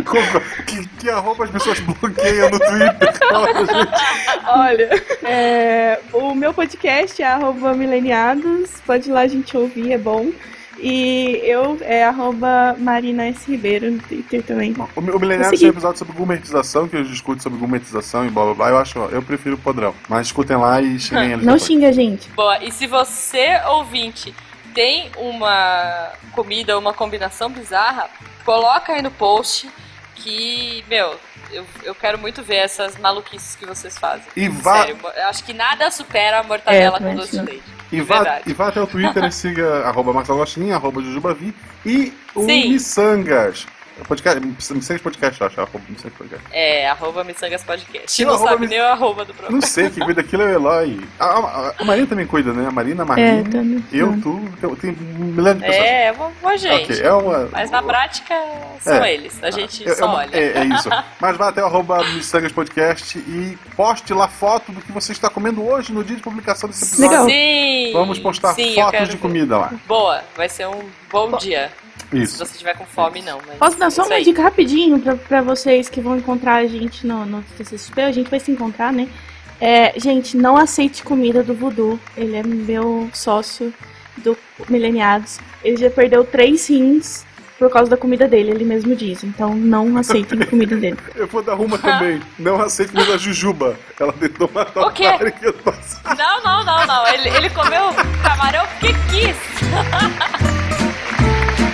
B: Como- que, que arroba as pessoas bloqueiam no Twitter? Fala pra gente.
C: Olha, é, o meu podcast é arroba mileniados. Pode ir lá a gente ouvir, é bom. E eu é arroba Marina S. Ribeiro no Twitter também.
B: O, o Mileniário tem um episódio sobre gumetização, que eu discuto sobre gumetização e blá blá blá. Eu acho, eu prefiro o padrão. Mas escutem lá e xinguem eles
C: Não
B: depois.
C: xinga a gente.
A: Boa, e se você, ouvinte, tem uma comida, uma combinação bizarra, coloca aí no post que, meu, eu, eu quero muito ver essas maluquices que vocês fazem.
B: E vá,
A: Sério, eu acho que nada supera a mortadela
C: É,
A: com doce de leite.
B: E, vá, e vá até o Twitter e siga arroba Marcelo Agostinho, arroba Jujubavi e o
A: Sim.
B: Missangas. Podcast, Missangas Podcast, eu acho. Arroba Missangas Podcast.
A: É, arroba Missangas Podcast.
B: E
A: Não
B: arroba
A: sabe
B: Miss-
A: nem o arroba do programa.
B: Não sei, quem cuida daquilo é o Eloy. A, a, a Marina também cuida, né? A Marina, a Marina,
C: É, também.
B: eu, tu, tem, tem um milhão de pessoas.
A: É, é uma, gente.
B: Ok, é uma.
A: Mas na prática são
B: É.
A: eles. A gente
B: É, é
A: só
B: uma-
A: olha.
B: É, é isso. Mas vá até o arroba Missangas Podcast e poste lá foto do que você está comendo hoje no dia de publicação desse episódio.
C: Legal.
A: Sim!
B: Vamos postar
A: sim,
B: fotos de
A: ver.
B: comida lá.
A: Boa, vai ser um bom dia.
B: Isso.
A: Se você estiver com fome, Isso. não.
C: Posso dar é
A: só
C: uma
A: aí.
C: dica rapidinho pra, pra vocês que vão encontrar a gente no, no TCSP? A gente vai se encontrar, né? É, gente, não aceite comida do Voodoo. Ele é meu sócio do Mileniados. Ele já perdeu três rins por causa da comida dele, ele mesmo diz. Então não aceitem comida dele.
B: eu vou dar uma também. Não aceitem comida Jujuba. Ela tentou matar
A: o quê?
B: O que eu tô...
A: não, não, não, não. Ele, ele comeu camarão porque quis.